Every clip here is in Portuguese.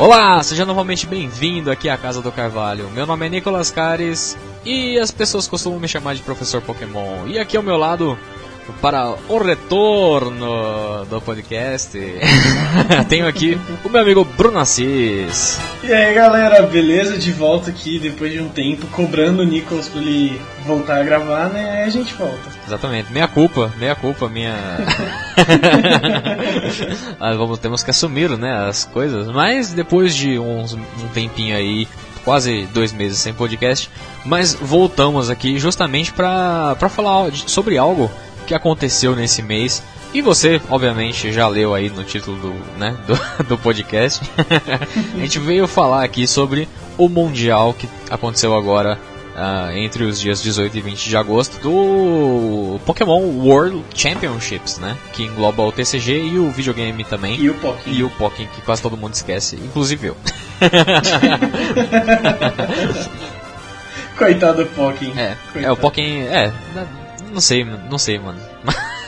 Olá, seja novamente bem-vindo aqui à Casa do Carvalho. Meu nome é Nicolas Cares e as pessoas costumam me chamar de Professor Pokémon. E aqui ao meu lado, para o retorno do podcast, tenho aqui o meu amigo Bruno Assis. E aí galera, beleza? De volta aqui depois de um tempo, cobrando o Nicolas pra ele voltar a gravar, né? Aí a gente volta. Exatamente, meia culpa, meia culpa, minha. ah, vamos, temos que assumir, né, as coisas. Mas depois de uns, um tempinho aí, quase dois meses sem podcast, mas voltamos aqui justamente para falar sobre algo que aconteceu nesse mês. E você, obviamente, já leu aí no título do, né, do, do podcast. a gente veio falar aqui sobre o Mundial que aconteceu agora uh, entre os dias 18 e 20 de agosto do Pokémon World Championships, né? Que engloba o TCG e o videogame também. E o Pokémon. E o Pokémon, que quase todo mundo esquece, inclusive eu. Coitado do Pokémon. É, é, o Pokémon. É, não sei, não sei, mano.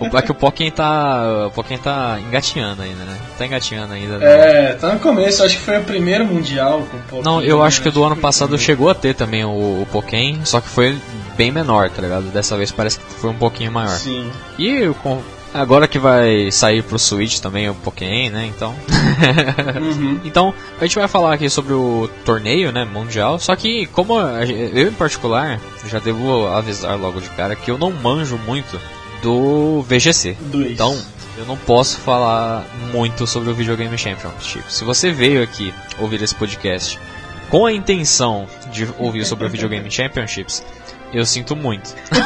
o, é que o Pokémon tá. O Pokémon tá engatinhando ainda, né? Tá engatinhando ainda. Né? É, tá no começo, acho que foi o primeiro mundial com o Pokémon. Não, eu acho que o do ano passado chegou a ter também o, o Pokémon, só que foi bem menor, tá ligado? Dessa vez parece que foi um pouquinho maior. Sim. E com, Agora que vai sair pro Switch também o Pokémon, né? Então. uhum. Então, a gente vai falar aqui sobre o torneio, né? Mundial. Só que, como eu em particular, já devo avisar logo de cara que eu não manjo muito do VGC. Dois. Então, eu não posso falar muito sobre o Videogame Championship. Se você veio aqui ouvir esse podcast com a intenção de ouvir sobre o Videogame Championships, eu sinto muito.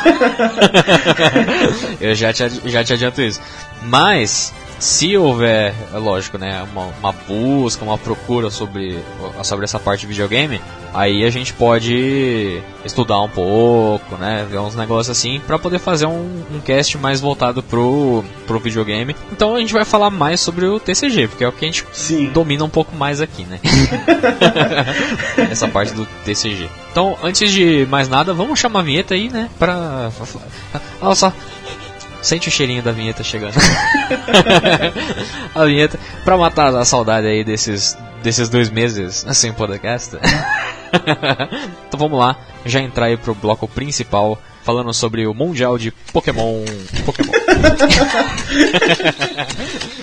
eu já te, já te adianto isso. Mas, se houver, é lógico, né, uma, uma, busca, uma procura sobre, sobre essa parte de videogame, aí a gente pode estudar um pouco, né, ver uns negócios assim, para poder fazer um, um, cast mais voltado pro, pro videogame. Então a gente vai falar mais sobre o TCG, porque é o que a gente Sim. domina um pouco mais aqui, né? essa parte do TCG. Então, antes de mais nada, vamos chamar a vinheta aí, né, pra... Olha só, Sente o cheirinho da vinheta chegando. a vinheta pra matar a saudade aí desses, desses dois meses sem podcast. então vamos lá, já entrar aí pro bloco principal falando sobre o Mundial de Pokémon. Pokémon.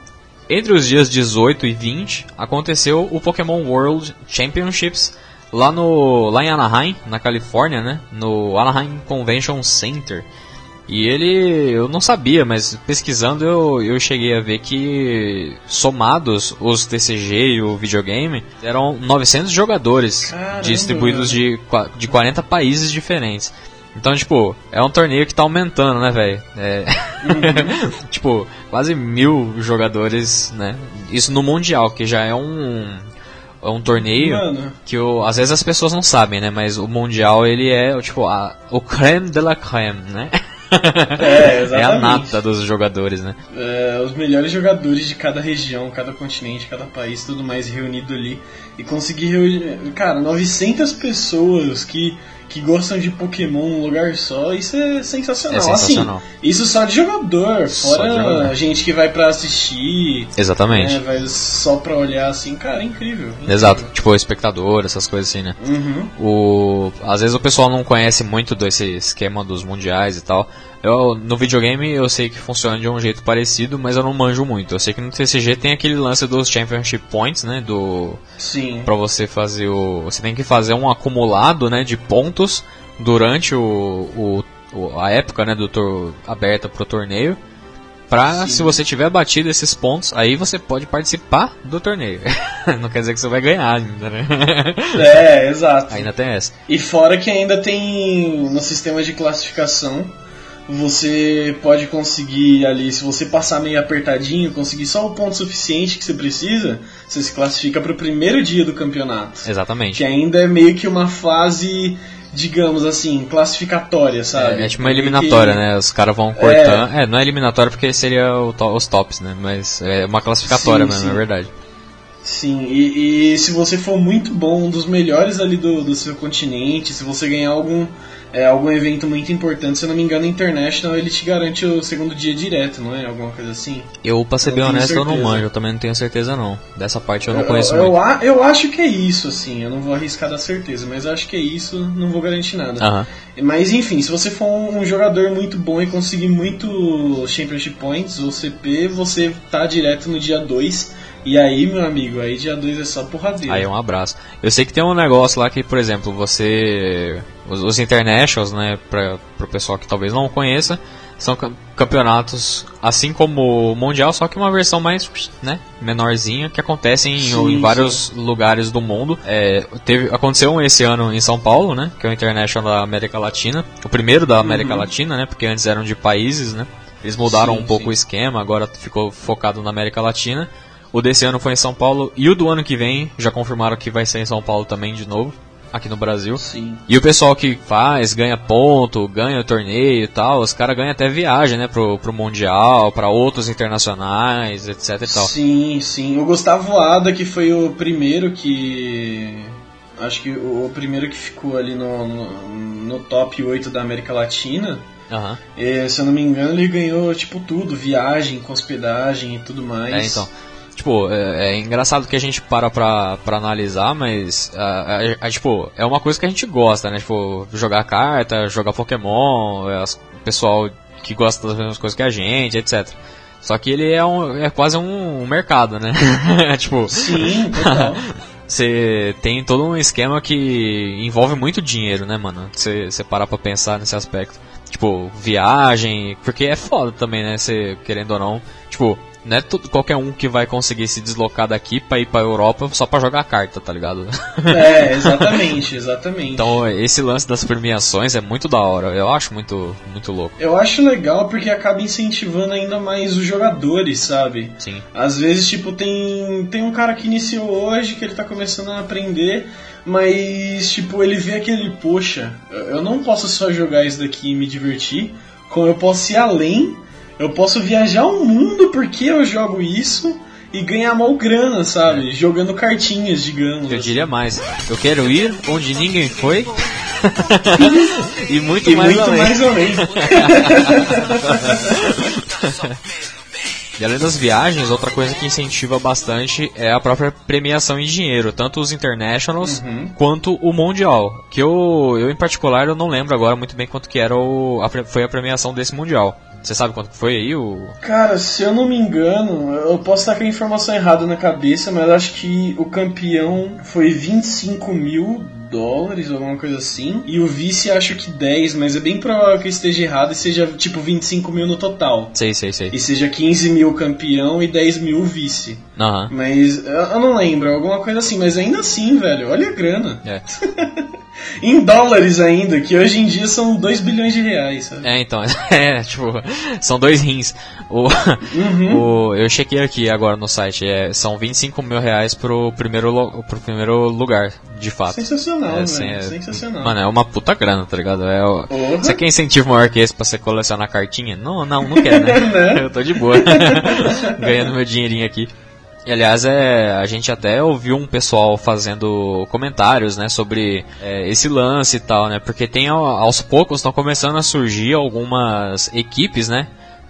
entre os dias 18 e 20 aconteceu o Pokémon World Championships lá no lá em Anaheim, na Califórnia, né? No Anaheim Convention Center. E ele, eu não sabia, mas pesquisando eu, eu cheguei a ver que somados os TCG e o videogame eram 900 jogadores Caramba, distribuídos de, de 40 países diferentes. Então, tipo, é um torneio que tá aumentando, né, velho? É... Uhum. tipo, quase mil jogadores, né? Isso no Mundial, que já é um. É um torneio Mano. que o, às vezes as pessoas não sabem, né? Mas o Mundial ele é tipo a, o creme de la creme, né? É, é a nata dos jogadores, né? É, os melhores jogadores de cada região, cada continente, cada país, tudo mais reunido ali. E conseguir reunir, cara, 900 pessoas que, que gostam de Pokémon num lugar só, isso é sensacional. É sensacional. Assim, isso só de jogador, Só fora de jogador. gente que vai pra assistir, Exatamente. né, vai só pra olhar assim, cara, é incrível. incrível. Exato, tipo espectador, essas coisas assim, né? Uhum. O, às vezes o pessoal não conhece muito desse esquema dos mundiais e tal. Eu, no videogame eu sei que funciona de um jeito parecido, mas eu não manjo muito. Eu sei que no TCG tem aquele lance dos Championship Points, né? Do Sim. para você fazer o, você tem que fazer um acumulado, né, de pontos durante o, o, o- a época, né, do tor aberta pro torneio. Pra, Sim. se você tiver batido esses pontos, aí você pode participar do torneio. não quer dizer que você vai ganhar ainda, né? É, exato. ainda tem essa. E fora que ainda tem no sistema de classificação, você pode conseguir ali, se você passar meio apertadinho, conseguir só o ponto suficiente que você precisa, você se classifica para o primeiro dia do campeonato. Exatamente. Que ainda é meio que uma fase, digamos assim, classificatória, sabe? É, é tipo uma eliminatória, Que- né? Os caras vão cortando. É. não é eliminatória porque seria o to- os tops, né? Mas é uma classificatória Sim, mesmo, sim. é verdade. Sim, e, e se você for muito bom, um dos melhores ali do, do seu continente, se você ganhar algum, é, algum evento muito importante, se eu não me engano, International, ele te garante o segundo dia direto, não é? Alguma coisa assim? Eu, pra ser Eu bem honesto, eu não certeza. manjo, eu também não tenho certeza não. Dessa parte eu não conheço eu, muito. a- eu acho que é isso, assim, eu não vou arriscar dar certeza, mas eu acho que é isso, não vou garantir nada. Mas enfim, se você for um jogador muito bom e conseguir muito Championship Points ou CP, você tá direto no dia 2. E aí, meu amigo, aí dia 2 é só porradeira. Aí um abraço. Eu sei que tem um negócio lá que, por exemplo, você. Os, os Internationals, né, pra, pro pessoal que talvez não conheça, são cam- campeonatos assim como o Mundial, só que uma versão mais, né, menorzinha, que acontecem em, Sim, em vários lugares do mundo. É, teve, aconteceu um esse ano em São Paulo, né, que é o International da América Latina. O primeiro da América Latina, né, porque antes eram de países, né. Eles mudaram Sim, um pouco sim. o esquema, agora ficou focado na América Latina. O desse ano foi em São Paulo e o do ano que vem já confirmaram que vai ser em São Paulo também de novo, aqui no Brasil. Sim. E o pessoal que faz, ganha ponto, ganha torneio e tal, os caras ganham até viagem, né, pro, pro Mundial, pra outros internacionais, etc e tal. Sim, sim. O Gustavo Ada, que foi o primeiro que. Acho que o, o primeiro que ficou ali no, no, no top 8 da América Latina. Aham. eh, se eu não me engano, ele ganhou tipo tudo: viagem, hospedagem e tudo mais. É, então. Tipo, é, é engraçado que a gente para pra, pra analisar, mas, ah, é, é, tipo, é uma coisa que a gente gosta, né? Tipo, jogar carta, jogar Pokémon, é, as- o pessoal que gosta das mesmas coisas que a gente, etc. Só que ele é, um, é quase um, um mercado, né? tipo, Sim, você tem todo um esquema que envolve muito dinheiro, né, mano? Você você parar pra pensar nesse aspecto. Tipo, viagem, porque é foda também, né? Você, querendo ou não, tipo, não é tudo, qualquer um que vai conseguir se deslocar daqui pra ir pra Europa só pra jogar carta, tá ligado? é, exatamente, exatamente. então, esse lance das premiações é muito da hora, eu acho muito, muito louco. Eu acho legal porque acaba incentivando ainda mais os jogadores, sabe? Sim. Às vezes, tipo, tem, tem um cara que iniciou hoje, que ele tá começando a aprender, mas, tipo, ele vê aquele, poxa, eu eu não posso só jogar isso daqui e me divertir, como eu posso ir além, eu posso viajar o mundo porque eu jogo isso e ganhar mal grana, sabe? Jogando cartinhas, digamos. Eu diria mais, eu quero ir onde ninguém foi e muito E mais muito além. mais além. E além das viagens, outra coisa que incentiva bastante é a própria premiação em dinheiro, tanto os internationals Uhum. quanto o mundial. Que eu, eu em particular eu não lembro agora muito bem quanto que era o, a foi a premiação desse mundial. Você sabe quanto foi aí o Cara, se eu não me engano, eu posso estar com a informação errada na cabeça, mas acho que o campeão foi 25 mil dólares ou alguma coisa assim. E o vice acho que 10, mas é bem provável que eu esteja errado e seja tipo 25 mil no total. Sei, sei, sei. E seja 15 mil campeão e 10 mil vice. Aham. Mas eu eu não lembro, alguma coisa assim. Mas ainda assim, velho, olha a grana. É. Em dólares ainda, que hoje em dia são 2 bilhões de reais, sabe? É, então, é, tipo, são dois rins. O, Uhum. o, eu chequei aqui agora no site, é, são 25 mil reais pro primeiro, pro primeiro lugar, de fato. Sensacional, É, assim, é- Sensacional. Mano, é uma puta grana, tá ligado? É, Porra. Você quer incentivo maior que esse pra você colecionar cartinha? Não, não, não quero, né? Né? Eu tô de boa. Ganhando meu dinheirinho aqui. E, aliás, é, a gente até ouviu um pessoal fazendo comentários, né, sobre é, esse lance e tal, né, porque tem aos poucos estão começando a surgir algumas equipes, né,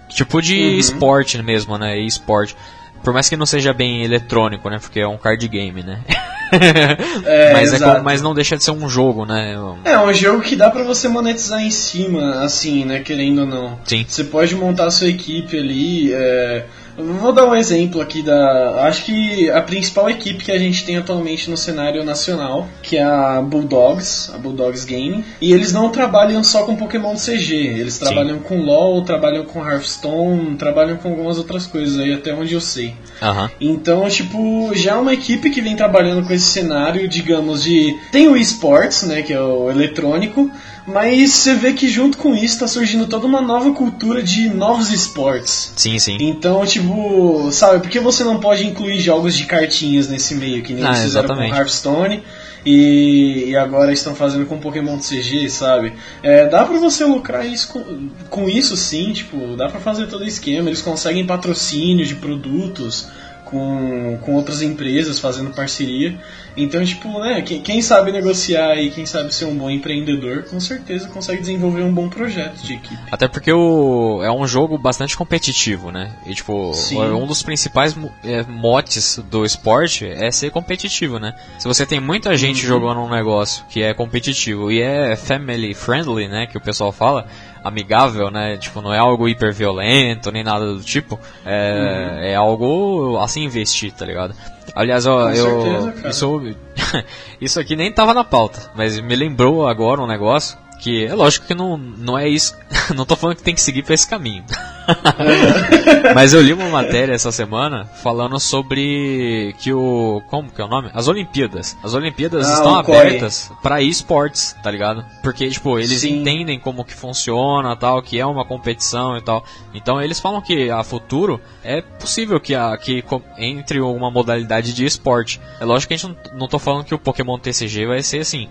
tipo de uhum. esporte mesmo, né, esporte. Por mais que não seja bem eletrônico, né, porque é um card game, né. é, mas, é, mas não deixa de ser um jogo, né? É um jogo que dá para você monetizar em cima, assim, né? Querendo ou não. Sim. Você pode montar a sua equipe ali. É Vou dar um exemplo aqui da. Acho que a principal equipe que a gente tem atualmente no cenário nacional, que é a Bulldogs, a Bulldogs Game. E eles não trabalham só com Pokémon CG, eles trabalham Sim. com LoL, trabalham com Hearthstone, trabalham com algumas outras coisas aí, até onde eu sei. Uhum. Então, tipo, já é uma equipe que vem trabalhando com esse cenário, digamos, de. Tem o esports, né, que é o eletrônico mas você vê que junto com isso está surgindo toda uma nova cultura de novos esportes. Sim, sim. Então, tipo, sabe, por que você não pode incluir jogos de cartinhas nesse meio, que nem ah, fizeram exatamente. com Hearthstone e, e, agora estão fazendo com Pokémon CG, sabe? É, dá pra você lucrar isso com, com isso sim, tipo, dá pra fazer todo o esquema, eles conseguem patrocínio de produtos com, com outras empresas fazendo parceria. Então, tipo, né, quem, quem, sabe negociar e quem sabe ser um bom empreendedor, com certeza consegue desenvolver um bom projeto de equipe. Até porque o, é um jogo bastante competitivo, né? E, tipo, Sim. um dos principais é, motes do esporte é ser competitivo, né? Se você tem muita gente uhum. jogando um negócio que é competitivo e é family friendly, né, que o pessoal fala, amigável, né? Tipo, não é algo hiper violento nem nada do tipo. É, uhum. é algo assim investir, tá ligado? Aliás, ó, Com eu. Certeza, isso, isso aqui nem tava na pauta, mas me lembrou agora um negócio que é lógico que não, não é isso. não tô falando que tem que seguir pra esse caminho. Mas eu li uma matéria essa semana falando sobre que o. Como que é o nome? As Olimpíadas. As Olimpíadas ah, estão abertas para esportes, tá ligado? Porque, tipo, eles Sim. entendem como que funciona tal, que é uma competição e tal. Então eles falam que a futuro é possível que, a, que entre uma modalidade de esporte. É lógico que a gente não, não tô falando que o Pokémon TCG vai ser assim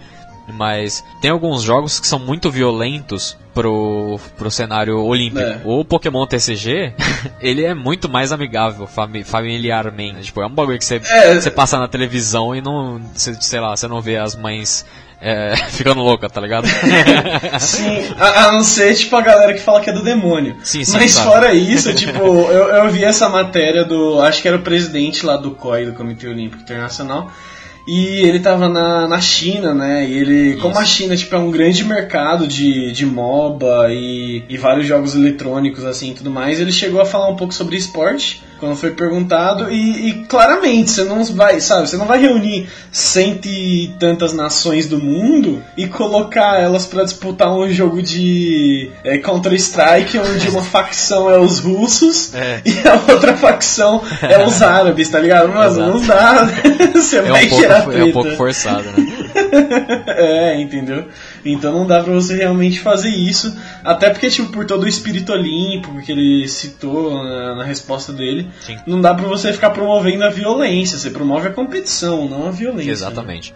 mas tem alguns jogos que são muito violentos pro, pro cenário olímpico. É. O Pokémon TCG, ele é muito mais amigável fami familiarmente. Tipo, é um bagulho que você, é. você passa na televisão e não, sei lá, você não vê as mães é, ficando louca, tá ligado? sim, a, a, não ser tipo a galera que fala que é do demônio. Sim, sim, Mas fora isso, tipo, eu, eu vi essa matéria do. Acho que era o presidente lá do COI, do Comitê Olímpico Internacional e ele tava na, na China, né? E ele, Isso. como a China tipo, é um grande mercado de, de MOBA e, e vários jogos eletrônicos assim e tudo mais, ele chegou a falar um pouco sobre esporte quando foi perguntado e, e, claramente você não vai, sabe, você não vai reunir cento e tantas nações do mundo e colocar elas para disputar um jogo de é, Counter Strike onde uma facção é os russos é. e a outra facção é os árabes, tá ligado? Mas não dá, você é vai um pouco, tirar É um pouco forçado, né? é, entendeu? Então não dá pra você realmente fazer isso. Até porque, tipo, por todo o espírito olímpico que ele citou na, na resposta dele, Sim. não dá pra você ficar promovendo a violência. Você promove a competição, não a violência. Né? Exatamente.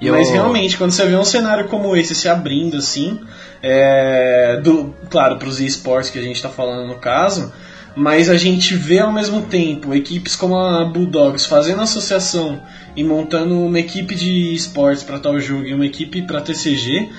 Né? Mas realmente, quando você vê um cenário como esse se abrindo assim, é, do, claro, para os esportes que a gente está falando no caso, mas a gente vê ao mesmo tempo equipes como a Bulldogs fazendo associação e montando uma equipe de esportes para tal jogo e uma equipe para TCG,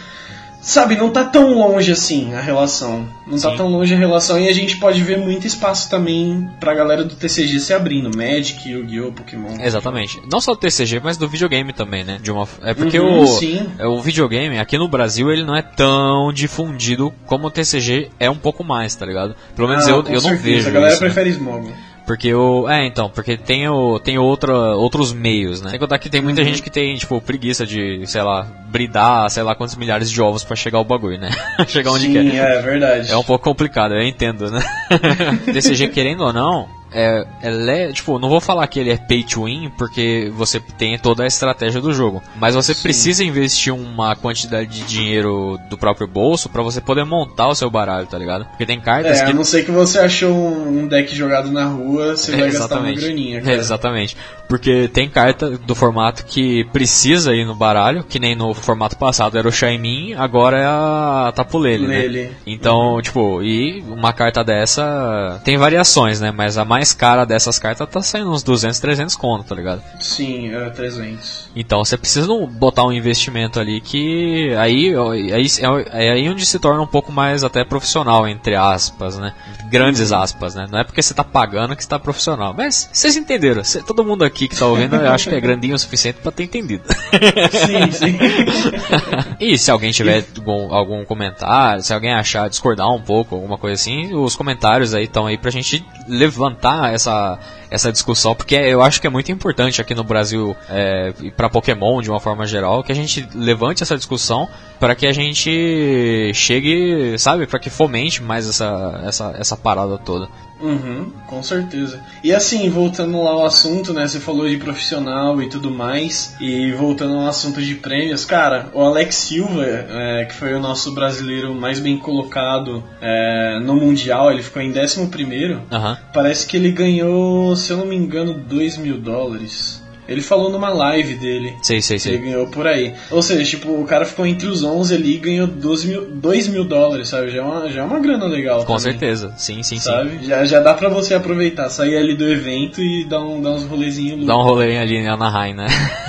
sabe, não tá tão longe assim a relação. Não tá Sim. tá tão longe a relação e a gente pode ver muito espaço também pra galera do TCG se abrindo. Magic, Yu-Gi-Oh!, Pokémon. Exatamente. Não só do TCG, mas do videogame também, né? De uma... É porque uhum, o, sim. É, o videogame, aqui no Brasil, ele não é tão difundido como o TCG é um pouco mais, tá ligado? Pelo menos ah, eu, eu não vejo. A galera isso, né? prefere né? Smog. Porque o. É, então, porque tem, o, tem outra, outros meios, né? Sem contar que tem muita uhum. gente que tem, tipo, preguiça de, sei lá, bridar, sei lá quantos milhares de ovos para chegar ao bagulho, né? chegar onde Sim, quer. Sim, é verdade. É um pouco complicado, eu entendo, né? DCG, querendo ou não, é, é, tipo, não vou falar que ele é pay to win, porque você tem toda a estratégia do jogo. Mas você Sim. precisa investir uma quantidade de dinheiro do próprio bolso para você poder montar o seu baralho, tá ligado? Porque tem cartas é, que. A não ser que você achou um deck jogado na rua, você vai gastar uma graninha. Cara. É, exatamente. Porque tem carta do formato que precisa ir no baralho, que nem no formato passado era o Shaimin, agora é a Tapulele, né? Então, tipo, e uma carta dessa tem variações, né? Mas a mais cara dessas cartas tá saindo uns 200, 300 conto, tá ligado? Sim, é 300. Então você precisa botar um investimento ali que aí, aí é, é aí onde se torna um pouco mais até profissional, entre aspas, né? Grandes aspas, né? Não é porque você tá pagando que você tá profissional. Mas vocês entenderam. Cê- todo mundo aqui que tá ouvindo, eu acho que é grandinho o suficiente pra ter entendido. Sim, sim. E se alguém tiver algum, algum comentário, se alguém achar discordar um pouco, alguma coisa assim, os comentários aí estão aí pra gente levantar essa, essa discussão, porque eu acho que é muito importante aqui no Brasil é, e pra Pokémon de uma forma geral, que a gente levante essa discussão para que a gente chegue, sabe, para que fomente mais essa, essa, essa parada toda. Uhum, com certeza. E assim, voltando lá ao assunto, né? Você falou de profissional e tudo mais. E voltando ao assunto de prêmios, cara, o Alex Silva, é, que foi o nosso brasileiro mais bem colocado é, no Mundial, ele ficou em 11 primeiro. Aham. Parece que ele ganhou, se eu não me engano, 2 mil dólares. Ele falou numa live dele. Sei, sei, Ele sei. ganhou por aí. Ou seja, tipo, o cara ficou entre os 11 ali e ganhou 12 mil, 2 mil dólares, sabe? Já é uma, já é uma grana legal. Com também, certeza. Sim, sim, sim. Sabe? Já, já dá pra você aproveitar, sair ali do evento e dar, um, dar uns rolezinhos Dá um rolê ali em Anaheim, né?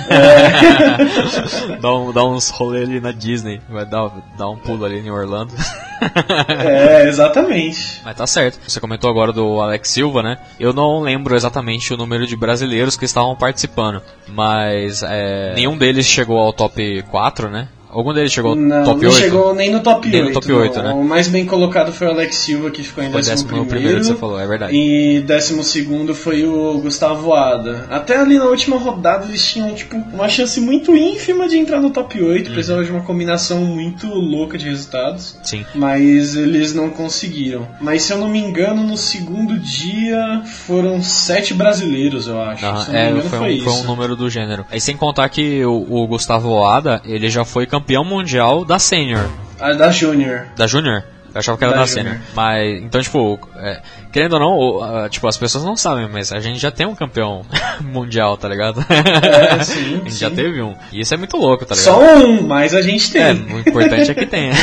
dá, um, dá uns rolê ali na Disney. Vai dar, dar um pulo ali em Orlando. É, exatamente. Mas tá certo. Você comentou agora do Alex Silva, né? Eu não lembro exatamente o número de brasileiros que estavam participando. Mas é, nenhum deles chegou ao top 4, né? Algum deles chegou Não, top não 8? chegou nem no top Nem 8. no top não. 8, né? O mais bem colocado foi o Alex Silva, que ficou em Foi 11 décimo primeiro que você falou, é verdade. E décimo segundo foi o Gustavo Ada. Até ali na última rodada eles tinham, tipo, uma chance muito ínfima de entrar no top 8. Uhum. Precisava de uma combinação muito louca de resultados. Sim. Mas eles não conseguiram. Mas se eu não me engano, no segundo dia foram sete brasileiros, eu acho. Aham, se não me é, engano, foi, foi, um, isso. foi um número do gênero. Aí sem contar que o, o Gustavo Oada, ele já foi campeão mundial da Senior, Ah, da Júnior. da Junior. Eu achava que era Da da, Junior. Senior. Mas, então, tipo, é, querendo ou não, o- a- tipo, as pessoas não sabem, mas a gente já tem um campeão mundial, tá ligado? É, sim, a gente já sim. teve um. E isso é muito louco, tá ligado? Só um, mas a gente tem. É, o importante é que tenha.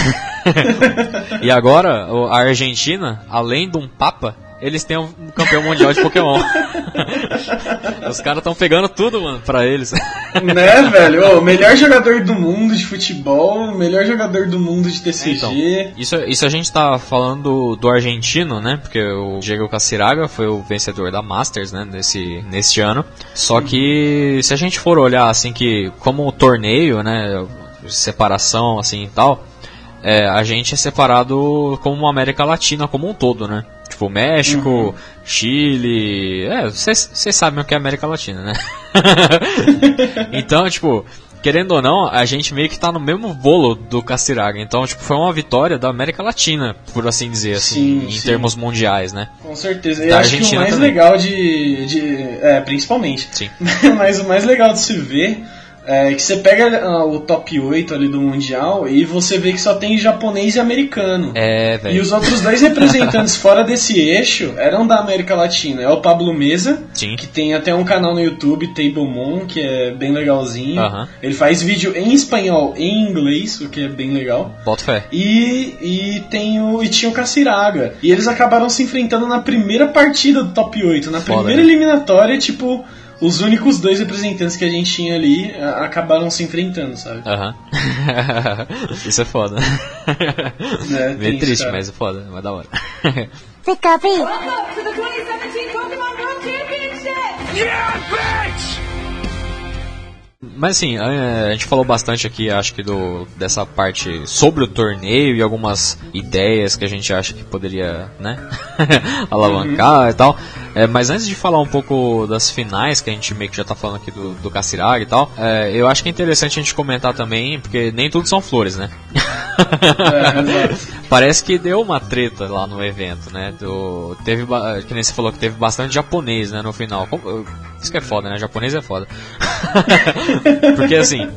e agora, a Argentina, além de um Papa, eles têm um campeão mundial de Pokémon. Os caras estão pegando tudo, mano, pra eles. Né, velho? O melhor jogador do mundo de futebol, o melhor jogador do mundo de TCG. Então, isso, isso a gente tá falando do, do argentino, né? Porque o Diego Caciraga foi o vencedor da Masters, né? Nesse, nesse ano. Só que se a gente for olhar assim que como o torneio, né? Separação assim e tal, é, a gente é separado como uma América Latina como um todo, né? Tipo, México, Chile. É, vocês sabem o que é América Latina, né? então, tipo, querendo ou não, a gente meio que tá no mesmo bolo do Caciraga. Então, tipo, foi uma vitória da América Latina, por assim dizer, assim, Sim, em sim. termos mundiais, né? Com certeza. E Da acho que o Argentina mais também. legal de, de. É, principalmente. Sim. Mas o mais legal de se ver é que você pega ah, o top 8 ali do Mundial e você vê que só tem japonês e americano. É, E velho. os outros dois representantes fora desse eixo eram da América Latina. É o Pablo Mesa, Sim. que tem até um canal no YouTube, Table Moon, que é bem legalzinho. Ele faz vídeo em espanhol e em inglês, o que é bem legal. Bota fé. E, e, tem o, e tinha o Caciraga. E eles acabaram se enfrentando na primeira partida do top 8. Na Foda, primeira né? eliminatória, tipo, os únicos dois representantes que a gente tinha ali a- acabaram se enfrentando, sabe? Aham. Isso é foda. É, Meio triste, isso, mas é foda, mas da hora. Pickup! Welcome to the 2017 Pokemon World Championship! Mas assim, a gente falou bastante aqui, acho que do dessa parte sobre o torneio e algumas ideias que a gente acha que poderia, né, alavancar e tal. É, mas antes de falar um pouco das finais, que a gente meio que já tá falando aqui do, do Caciraga e tal, é, eu acho que é interessante a gente comentar também, porque nem tudo são flores, né? É. Parece que deu uma treta lá no evento, né? Do, teve, que nem você falou que teve bastante japonês, né, no final. Isso que é foda, né? Japonês é foda. Porque assim,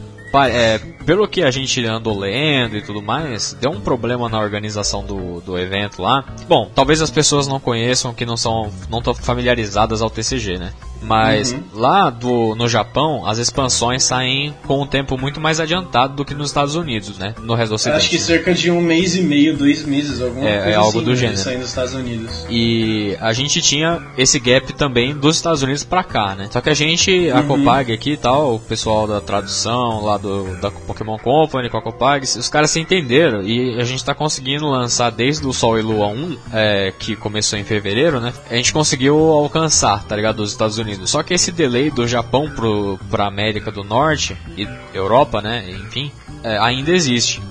é, pelo que a gente andou lendo e tudo mais, deu um problema na organização do, do evento lá. Bom, talvez as pessoas não conheçam, que não são não tão familiarizadas ao TCG, né? Mas Uhum. lá do, no Japão, as expansões saem com um tempo muito mais adiantado do que nos Estados Unidos, né? No resto do Ocidente. Acho que cerca de um mês e meio, dois meses, alguma É, é coisa algo assim, do né, gênero. Saindo dos Estados Unidos. E a gente tinha esse gap também dos Estados Unidos pra cá, né? Só que a gente, a Uhum. Copag aqui e tal, o pessoal da tradução lá do da Pokémon Company com a Copag, os caras se entenderam e a gente tá conseguindo lançar desde o Sol e Lua 1, é, que começou em fevereiro, né? A gente conseguiu alcançar, tá ligado? Dos Estados Unidos. Só que esse delay do Japão pro, pra América do Norte e Europa, né? Enfim, é, ainda existe.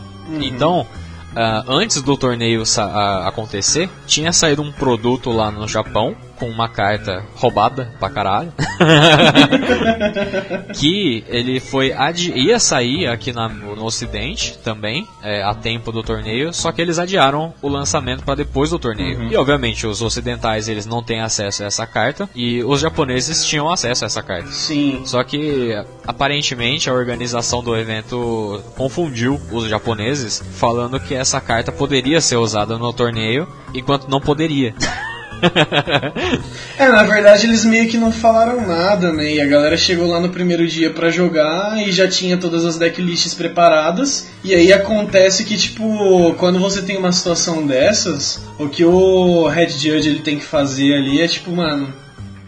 Então, ah, antes do torneio ah, acontecer, tinha saído um produto lá no Japão com uma carta roubada pra caralho. que ele foi adi ia sair aqui na- no Ocidente também, é, a tempo do torneio, só que eles adiaram o lançamento para depois do torneio. E obviamente os ocidentais eles não têm acesso a essa carta e os japoneses tinham acesso a essa carta. Sim. Só que aparentemente a organização do evento confundiu os japoneses, falando que essa carta poderia ser usada no torneio, enquanto não poderia. É, na verdade eles meio que não falaram nada, né? E a galera chegou lá no primeiro dia pra jogar e já tinha todas as decklists preparadas. E aí acontece que, tipo, quando você tem uma situação dessas, o que o Red Judge ele tem que fazer ali é tipo, mano,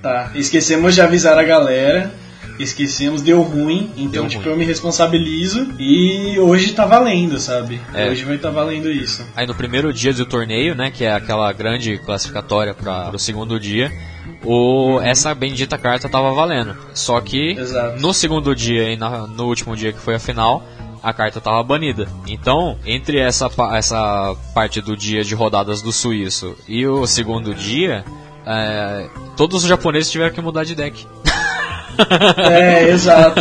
tá, esquecemos de avisar a galera. Esquecemos, deu ruim, então Deu tipo ruim. eu me responsabilizo e hoje tá valendo, sabe? É. Hoje vai tá valendo isso. Aí no primeiro dia do torneio, né, que é aquela grande classificatória para o segundo dia, o, essa bendita carta tava valendo. Só que Exato. no segundo dia e na- no último dia que foi a final, a carta tava banida. Então, entre essa, essa parte do dia de rodadas do suíço e o segundo dia, é, todos os japoneses tiveram que mudar de deck. É, exato.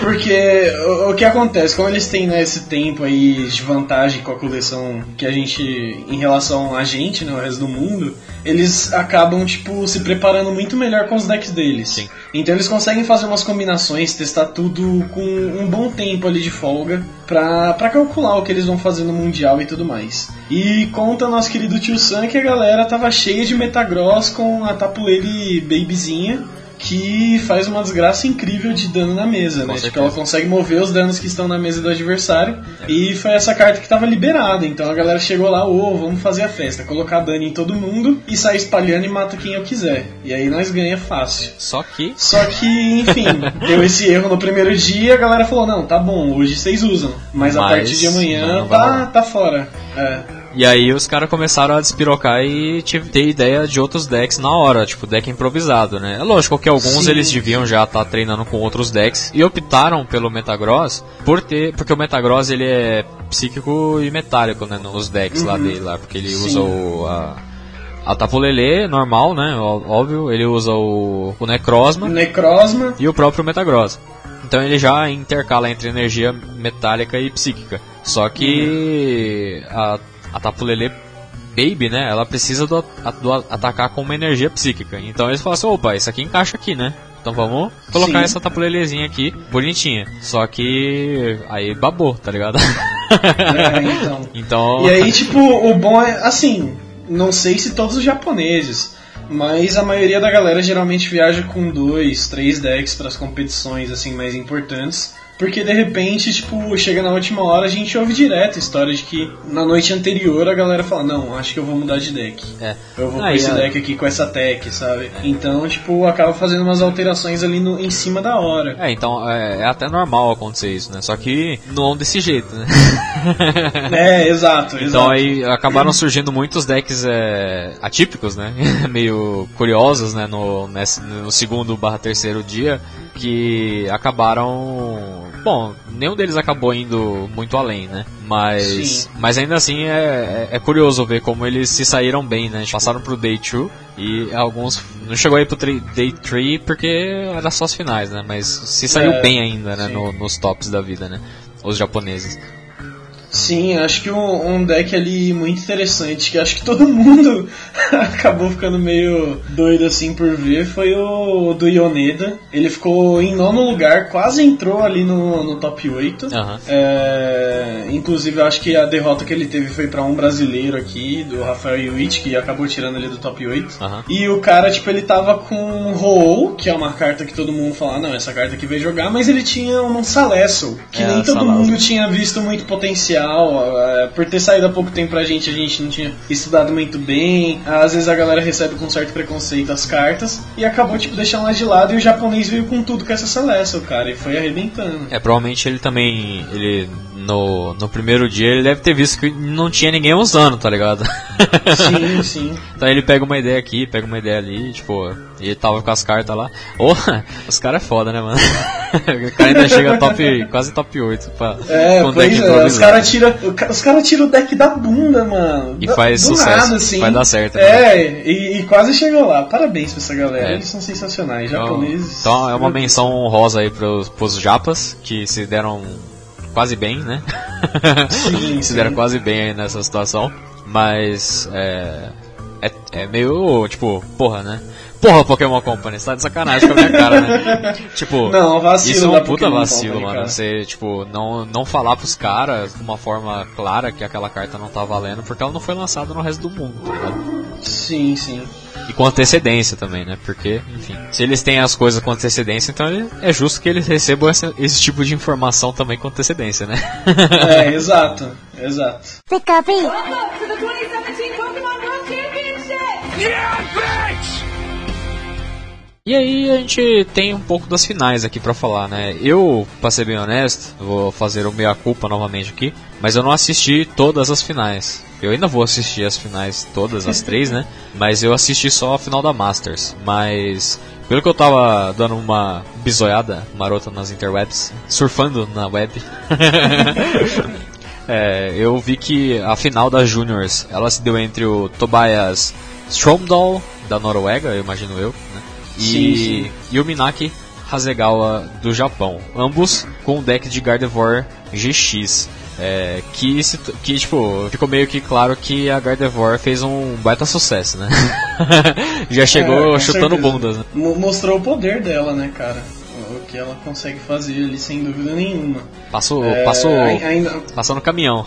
Porque o, o que acontece, como eles têm né, esse tempo aí de vantagem com a coleção que a gente, em relação a gente, né, o resto do mundo, eles acabam, tipo, se preparando muito melhor com os decks deles. Sim. Então eles conseguem fazer umas combinações, testar tudo com um bom tempo ali de folga pra, pra calcular o que eles vão fazer no Mundial e tudo mais. E conta nosso querido tio Sam que a galera tava cheia de Metagross com a Tapuele Babyzinha. Que faz uma desgraça incrível de dano na mesa, né? certeza. Tipo, ela consegue mover os danos que estão na mesa do adversário. E foi essa carta que tava liberada. Então a galera chegou lá, ô, vamos fazer a festa, colocar dano em todo mundo e sair espalhando e mata quem eu quiser. E aí nós ganha fácil. Só que Só que, enfim, deu esse erro no primeiro dia, a galera falou, não, tá bom, hoje vocês usam. Mas, a Mas partir de amanhã não tá, tá fora. É. E aí os caras começaram a despirocar e tive- ter ideia de outros decks na hora, tipo deck improvisado, né? É lógico que alguns Sim. eles deviam já estar treinando com outros decks e optaram pelo Metagross por ter, porque o Metagross ele é psíquico e metálico, né, nos decks lá dele lá, porque ele Sim. usa o a, a Tapulele normal, né, óbvio, ele usa o, o Necrozma Necrosma, e o próprio Metagross. Então ele já intercala entre energia metálica e psíquica. Só que a, a Tapulele Baby, né, ela precisa do, do atacar com uma energia psíquica. Então eles falam assim, opa, isso aqui encaixa aqui, né? Então vamos colocar Sim. essa Tapulelezinha aqui, bonitinha. Só que aí babou, tá ligado? é, então. então... E aí, tipo, o bom é, assim, não sei se todos os japoneses, mas a maioria da galera geralmente viaja com dois, três decks para as competições, assim, mais importantes. Porque de repente, tipo, chega na última hora, a gente ouve direto a história de que na noite anterior a galera fala, não, acho que eu vou mudar de deck. É. Eu vou Ah, com esse a- deck aqui com essa tech, sabe? Então, tipo, acaba fazendo umas alterações ali no, em cima da hora. É, então é, é até normal acontecer isso, né? Só que não desse jeito, né? É, exato, Então exato. aí acabaram surgindo muitos decks é, atípicos, né? Meio curiosos, né? No, nesse- no segundo barra terceiro dia, que acabaram... Bom, nenhum deles acabou indo muito além, né? Mas, Sim. mas ainda assim é, é, é curioso ver como eles se saíram bem, né? Passaram pro Day 2 e alguns... Não chegou aí pro tri- Day 3 porque era só as finais, né? Mas se saiu É, bem ainda, né? no- nos tops da vida, né? Os japoneses. Sim, acho que um, um deck ali muito interessante, que acho que todo mundo acabou ficando meio doido assim por ver, foi o do Ioneda. Ele ficou em nono lugar, quase entrou ali no, no top 8. Aham. É, inclusive acho que a derrota que ele teve foi pra um brasileiro aqui, do Rafael Iwit, que acabou tirando ele do top 8. Aham. E o cara, tipo, ele tava com Ho-Oh, que é uma carta que todo mundo fala, "Ah, não, essa carta aqui veio jogar, mas ele tinha um Salazzle, que É, nem todo mundo tinha visto muito potencial. Eh, Por ter saído há pouco tempo pra gente, a gente não tinha estudado muito bem. Às vezes a galera recebe com certo preconceito as cartas e acabou, tipo, deixando lá de lado. E o japonês veio com tudo com essa Salazzle, cara, e foi arrebentando. É, provavelmente ele também. Ele. No, no primeiro dia ele deve ter visto que não tinha ninguém usando, tá ligado? Sim, sim. Então ele pega uma ideia aqui, pega uma ideia ali, tipo, e ele tava com as cartas lá. Ô, os caras é foda, né, mano? o cara ainda chega top, quase top 8 pra, É, com deck é, os caras tiram cara tira o deck da bunda, mano. E Do- faz sucesso, Nada, assim. vai dar certo, né? É, e, e quase chegou lá. Parabéns pra essa galera, É. eles são sensacionais, Então, japoneses. então é uma menção honrosa aí pros, pros japas, que se deram quase bem, né? Sim, se sim. deram quase bem aí nessa situação. Mas é, é. É meio, tipo, porra, né? Porra, Pokémon Company, você tá de sacanagem com a minha cara, né? tipo, Não, vacilo isso é um puta Pokémon vacilo, Company, mano. cara. Você, tipo, não, não falar pros caras de uma forma clara que aquela carta não tá valendo, porque ela não foi lançada no resto do mundo, tá ligado? Sim, sim. E com antecedência também, né? Porque, enfim, se eles têm as coisas com antecedência, então é justo que eles recebam essa- esse tipo de informação também com antecedência, né? É, exato, exato. Welcome to the 2017 Pokemon World Championship! E aí a gente tem um pouco das finais aqui pra falar, né? Eu, pra ser bem honesto, vou fazer o meia culpa novamente aqui, mas eu não assisti todas as finais. Eu ainda vou assistir as finais todas, as três, né? Mas eu assisti só a final da Masters. Mas pelo que eu tava dando uma bisoiada marota nas interwebs, surfando na web, é, eu vi que a final das Juniors ela se deu entre o Tobias Stromdahl da Noruega, eu imagino eu, né? E, Sim, sim. e o Minaki Hasegawa do Japão, ambos com um deck de Gardevoir GX. é, que, que, tipo, ficou meio que claro que a Gardevoir fez um baita sucesso, né? Já chegou É, chutando certeza. bundas, né? Mo- Mostrou o poder dela, né, cara? O que ela consegue fazer ali, sem dúvida nenhuma. Passou, É, passou, ai- ainda... passou no caminhão.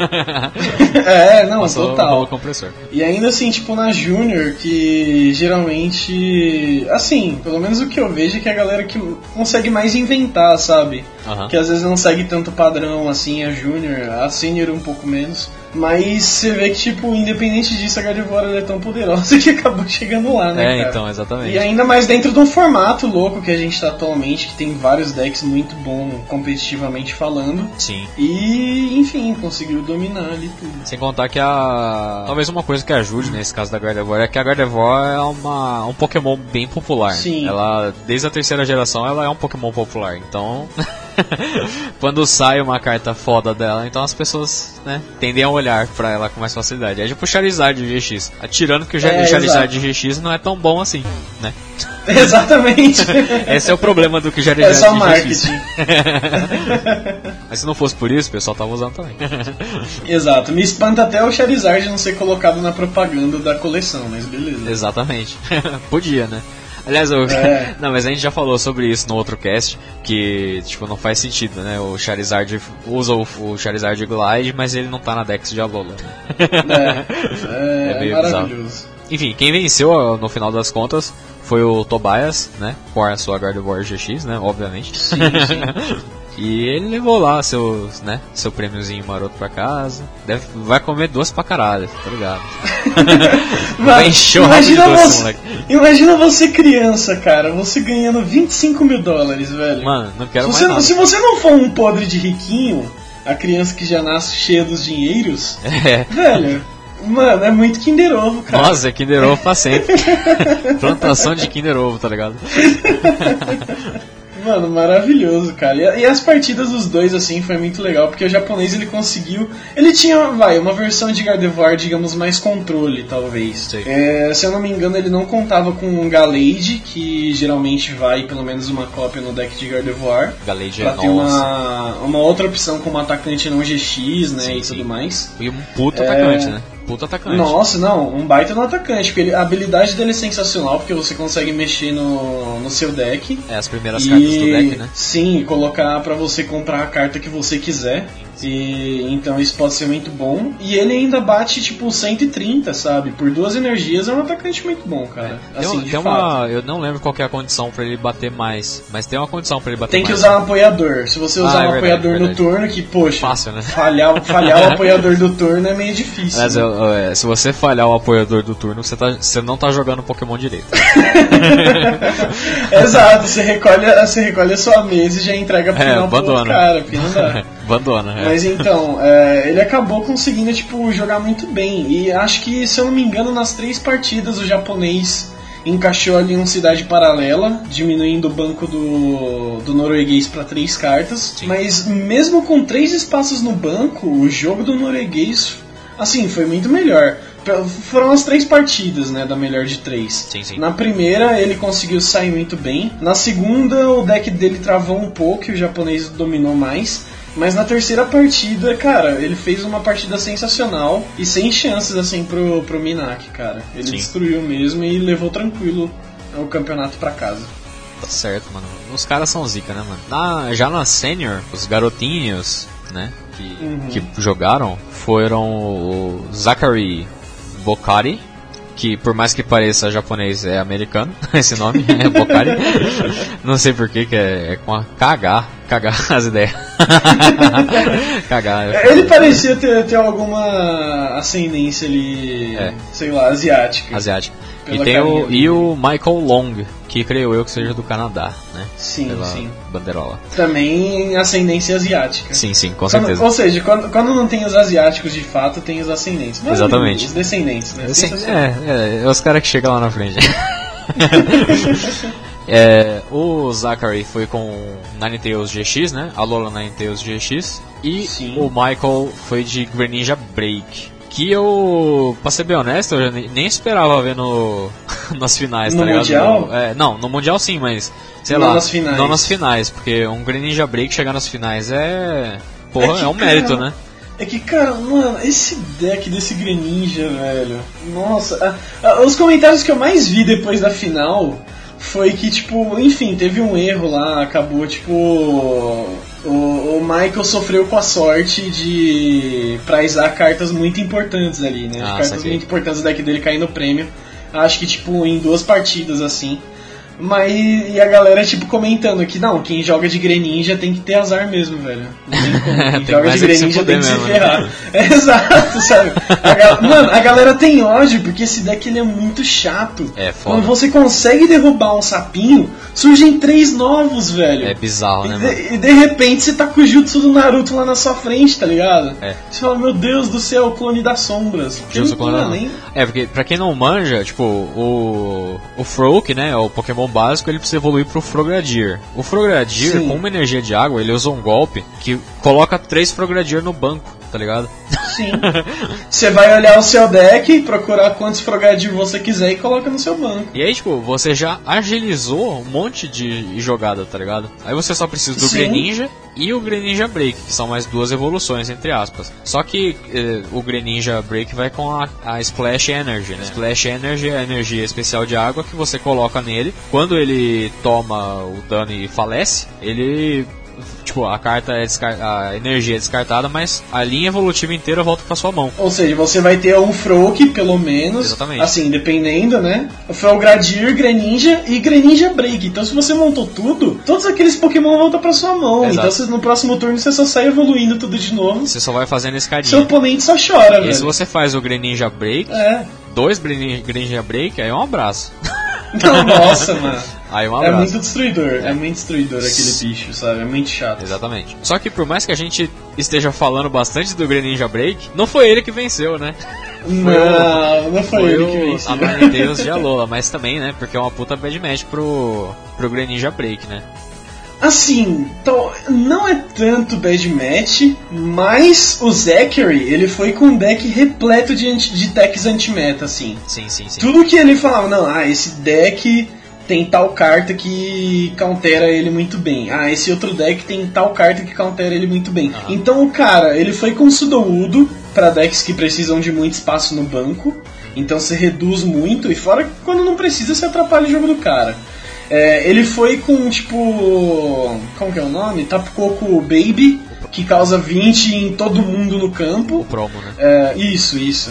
É, não, passou total. compressor. E ainda assim, tipo, na Júnior, que geralmente. Assim, pelo menos o que eu vejo é que a galera que consegue mais inventar, sabe? Aham. Que às vezes não segue tanto padrão assim, a Júnior, a Senior um pouco menos. Mas você vê que, tipo, independente disso, a Gardevoir é tão poderosa que acabou chegando lá, né? É, cara? então, exatamente. E ainda mais dentro de um formato louco que a gente tá atualmente, que tem vários decks muito bom competitivamente falando. Sim. E, enfim, conseguiu dominar ali tudo. Sem contar que a. Talvez uma coisa que ajude nesse caso da Gardevoir é que a Gardevoir é uma, um Pokémon bem popular. Sim. Ela, desde a terceira geração, ela é um Pokémon popular. Então, quando sai uma carta foda dela, então as pessoas né, tendem a olhar pra ela com mais facilidade. É tipo o Charizard GX. Atirando que o É, Charizard exato. GX não é tão bom assim, né? Exatamente. Esse é o problema do que o é Charizard só GX. marketing. Mas se não fosse por isso, o pessoal tava usando também. Exato. Me espanta até o Charizard não ser colocado na propaganda da coleção, mas beleza. Exatamente. Podia, né? Aliás, eu... É. não, mas a gente já falou sobre isso no outro cast, que tipo não faz sentido, né? O Charizard usa o, Charizard Glide, mas ele não tá na Dex de Alola. né? É, É é, meio maravilhoso. Enfim, quem venceu no final das contas foi o Tobias, né? Com a sua Gardevoir GX, né? Obviamente. Sim, sim. E ele levou lá seus, né? Seu prêmiozinho maroto pra casa. Deve, vai comer doce pra caralho, tá ligado? Vai encher o de imagina, doce, você, moleque. imagina você criança, cara, você ganhando 25 mil dólares, velho. Mano, não se, quero você, mais nada. se você não for um podre de riquinho, a criança que já nasce cheia dos dinheiros, É. velho, mano, é muito Kinder Ovo, cara. Nossa, é Kinder Ovo pra sempre. Plantação de Kinder Ovo, tá ligado? Mano, maravilhoso, cara. E, as partidas dos dois, assim, foi muito legal, porque o japonês ele conseguiu. Ele tinha, vai, uma versão de Gardevoir, digamos, mais controle, talvez. É, se eu não me engano, ele não contava com um Galade, que geralmente vai pelo menos uma cópia no deck de Gardevoir. Galade Pra é ter uma, uma outra opção como atacante não GX, né, Sim, e sim. tudo mais. E um puto É. atacante, né? Puto atacante. Nossa, não, um baita no atacante, porque ele- a habilidade dele é sensacional, porque você consegue mexer no, no seu deck. É as primeiras cartas do deck, né? Sim, colocar pra você comprar a carta que você quiser. E, então isso pode ser muito bom. E ele ainda bate tipo 130, sabe? Por duas energias é um atacante muito bom, cara. Tem, Assim, tem fato. uma. Eu não lembro qual que é a condição pra ele bater mais. Mas tem uma condição pra ele bater Tem que mais. usar um apoiador. Se você Ah, usar é um verdade, apoiador no verdade. turno, que, poxa, Fácil, né? falhar, falhar o apoiador do turno é meio difícil. Mas né? eu- é, se você falhar o apoiador do turno, você, tá, você não tá jogando Pokémon direito. Exato, você recolhe, você recolhe a sua mesa e já entrega pro É, abandona. cara, porque não dá. Abandona, é. Mas então, é, ele acabou conseguindo tipo, jogar muito bem. E acho que, se eu não me engano, nas três partidas o japonês encaixou ali uma cidade paralela, diminuindo o banco do, do norueguês para três cartas. Sim. Mas mesmo com três espaços no banco, o jogo do norueguês, assim, foi muito melhor. Foram as três partidas, né, da melhor de três. Sim, sim. Na primeira ele conseguiu sair muito bem. Na segunda o deck dele travou um pouco e o japonês dominou mais. Mas na terceira partida, cara, ele fez uma partida sensacional e sem chances assim pro, pro Minak, cara. Ele Sim. destruiu mesmo e levou tranquilo o campeonato pra casa. Tá certo, mano. Os caras são zica, né, mano? Na, já na Senior, os garotinhos, né, que, Uhum. que jogaram foram o Zachary Bokari, que por mais que pareça japonês é americano, esse nome é Bokari. Não sei porquê, que é, é com a KH, KH as ideias. KH. é Ele parecia ter, ter alguma ascendência ali, É. sei lá, asiática. asiático. E tem o, dele. e o Michael Long, que creio eu que seja do Canadá, né? Sim, Pela sim. bandeirola. Também ascendência asiática. Sim, sim, com Quando- certeza. ou seja, quando, quando não tem os asiáticos de fato, tem os ascendentes. Mas Exatamente. Os descendentes, né? É, é, é os caras que chegam lá na frente. É, o Zachary foi com Ninetales GX, né? A Lola Ninetales GX. E Sim. o Michael foi de Greninja Break. Que eu, pra ser bem honesto, eu nem esperava ver no, nas finais, No tá ligado? Mundial? No- é, não, no Mundial sim, mas sei Não lá. nas finais. Não nas finais, porque um Greninja Break chegar nas finais é. Porra, É é, que, um mérito, cara, né? É que, cara, mano, esse deck desse Greninja, velho. Nossa, a- a- os comentários que eu mais vi depois da final foi que, tipo, enfim, teve um erro lá, acabou, tipo. O, o Michael sofreu com a sorte de prizar cartas muito importantes ali, né? Ah, cartas muito importantes do deck dele cair no prêmio. Acho que, tipo, em duas partidas assim. Mas e a galera, tipo, comentando que não, quem joga de Greninja tem que ter azar mesmo, velho. Quem joga de é Greninja fuder tem que se mesmo, né? ferrar. É, exato, sabe? A gal- Mano, a galera tem ódio porque esse deck ele é muito chato. É, foda. Quando você consegue derrubar um sapinho, surgem três novos, velho. É bizarro, né, E de, e de repente você tá com o Jutsu do Naruto lá na sua frente, tá ligado? É. Você fala, meu Deus do céu, o clone das sombras. Tem não. nem- É, porque pra quem não manja, tipo, o. O Froak, né? O Pokémon básico, ele precisa evoluir pro Frogadier. O Frogadier, Sim. com uma energia de água, ele usa um golpe que coloca três Frogadier no banco, tá ligado? Sim. Você vai olhar o seu deck, procurar quantos Frogadier você quiser e coloca no seu banco. E aí, tipo, você já agilizou um monte de jogada, tá ligado? Aí você só precisa do Sim. Greninja e o Greninja Break, que são mais duas evoluções, entre aspas. Só que eh, o Greninja Break vai com a, a Splash Energy, né? Splash Energy é a energia especial de água que você coloca nele. Quando ele toma o dano e falece, ele... Tipo, a carta é a energia é descartada, mas a linha evolutiva inteira volta pra sua mão. Ou seja, você vai ter um Froak, pelo menos. Exatamente. Assim, dependendo, né? Frogadier, Greninja e Greninja Break. Então, se você montou tudo, todos aqueles Pokémon voltam pra sua mão. Exato. Então, você- no próximo turno você só sai evoluindo tudo de novo. Você só vai fazendo Seu escadinha. oponente só chora, E se velho. você faz o Greninja Break, É. dois Greninja Break, aí é um abraço. Não, nossa, mano. Aí um É muito destruidor. É muito destruidor aquele bicho, sabe? É muito chato. Exatamente. Só que por mais que a gente esteja falando bastante do Greninja Break, não foi ele que venceu, né? Não, não foi, ele que o venceu. a Ninetales de Alola, mas também, né? Porque é uma puta bad match pro, pro Greninja Break, né? Assim, então, não é tanto bad match, mas o Zachary, ele foi com um deck repleto de, anti, de decks anti-meta, assim. Sim, sim, sim. Tudo que ele falava, não, ah, esse deck tem tal carta que countera ele muito bem. Ah, esse outro deck tem tal carta que countera ele muito bem. Aham. Então o cara, ele foi com Sudowoodo para decks que precisam de muito espaço no banco. Então você reduz muito, e fora quando não precisa, você atrapalha o jogo do cara. É, ele foi com, tipo. Como que é o nome? Tapu Koko Baby que causa 20 em todo mundo no campo. O promo, né? É, isso, isso.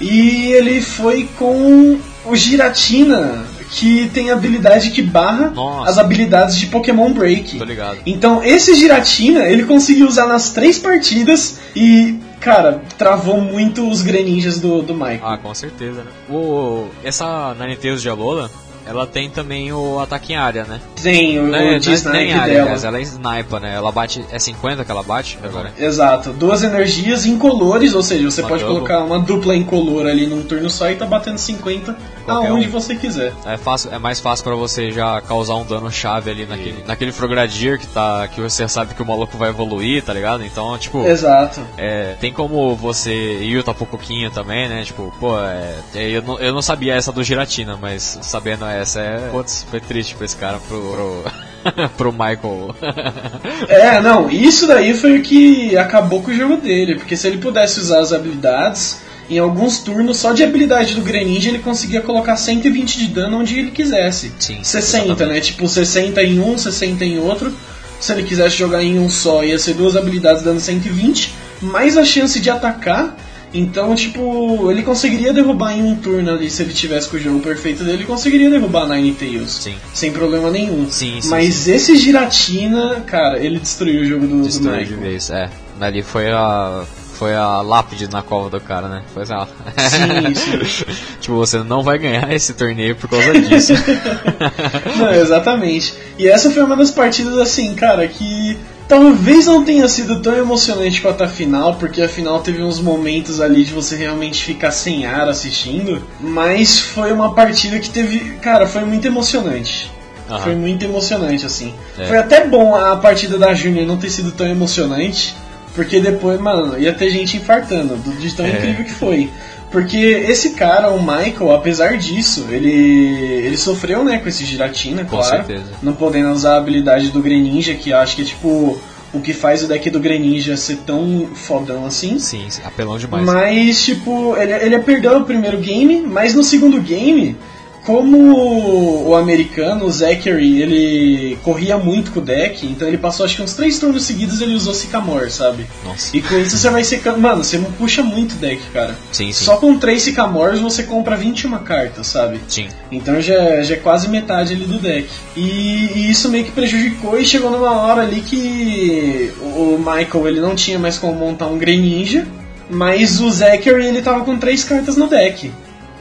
E ele foi com o Giratina, que tem habilidade que barra Nossa. as habilidades de Pokémon Break. Tô ligado. Então, esse Giratina, ele conseguiu usar nas três partidas e, cara, travou muito os Greninjas do, do Michael. Ah, com certeza, né? O, essa Ninetales de Alola, ela tem também o ataque em área, né? Tem o, Não o é, não é G-Snipe nem área, dela. aliás, ela é sniper, né? Ela bate. É 50 que ela bate agora? Exato, duas energias incolores, ou seja, você Uma pode double. colocar uma dupla incolor ali num turno só e tá batendo 50 Qualquer aonde um. você quiser. É, fácil, é mais fácil pra você já causar um dano chave ali naquele, naquele Frogradier que tá. que você sabe que o maluco vai evoluir, tá ligado? Então, tipo. Exato. É, tem como você ir o Tapucoquinho também, né? Tipo, pô, é, eu, não, eu não sabia essa do Giratina, mas sabendo essa é. Putz, foi triste pra esse cara, pro. pro, pro Michael. É, não, isso daí foi o que acabou com o jogo dele, porque se ele pudesse usar as habilidades, em alguns turnos, só de habilidade do Greninja, ele conseguia colocar 120 de dano onde ele quisesse. Sim, 60, exatamente. né? Tipo, 60 em um, 60 em outro. Se ele quisesse jogar em um só, ia ser duas habilidades dando 120, mais a chance de atacar. Então, tipo, ele conseguiria derrubar em um turno ali, se ele tivesse com o jogo perfeito dele, ele conseguiria derrubar Ninetales. Sim. Sem problema nenhum. Sim, sim, Mas esse Giratina, cara, ele destruiu o jogo do, do Destruiu de Michael. vez, é. Ali foi a. Foi a lápide na cova do cara, né? Foi assim, ó. Sim, sim. tipo, você não vai ganhar esse torneio por causa disso. Não, exatamente. E essa foi uma das partidas assim, cara, que talvez não tenha sido tão emocionante quanto a final, porque a final teve uns momentos ali de você realmente ficar sem ar assistindo, mas foi uma partida que teve, cara, foi muito emocionante. Aham. Foi muito emocionante, assim. É. Foi até bom a partida da Júnior não ter sido tão emocionante, porque depois, mano, ia ter gente infartando, do- de tão É. incrível que foi. Porque esse cara, o Michael, apesar disso, ele, ele sofreu, né, com esse giratina, Com claro. certeza. Não podendo usar a habilidade do Greninja, que acho que é tipo o que faz o deck do Greninja ser tão fodão assim. Sim, sim, apelão demais. Mas, tipo, ele, ele perdeu o primeiro game, mas no segundo game, como o americano, o Zachary, ele corria muito com o deck, então ele passou acho que uns três turnos seguidos ele usou Sycamore, sabe? Nossa. E com isso você vai secando. Mano, você puxa muito o deck, cara. Sim, sim. Só com três Sycamores você compra 21 cartas, sabe? Sim. Então já, já é quase metade ali do deck. E, e isso meio que prejudicou e chegou numa hora ali que o Michael ele não tinha mais como montar um Greninja, mas o Zachary ele tava com três cartas no deck.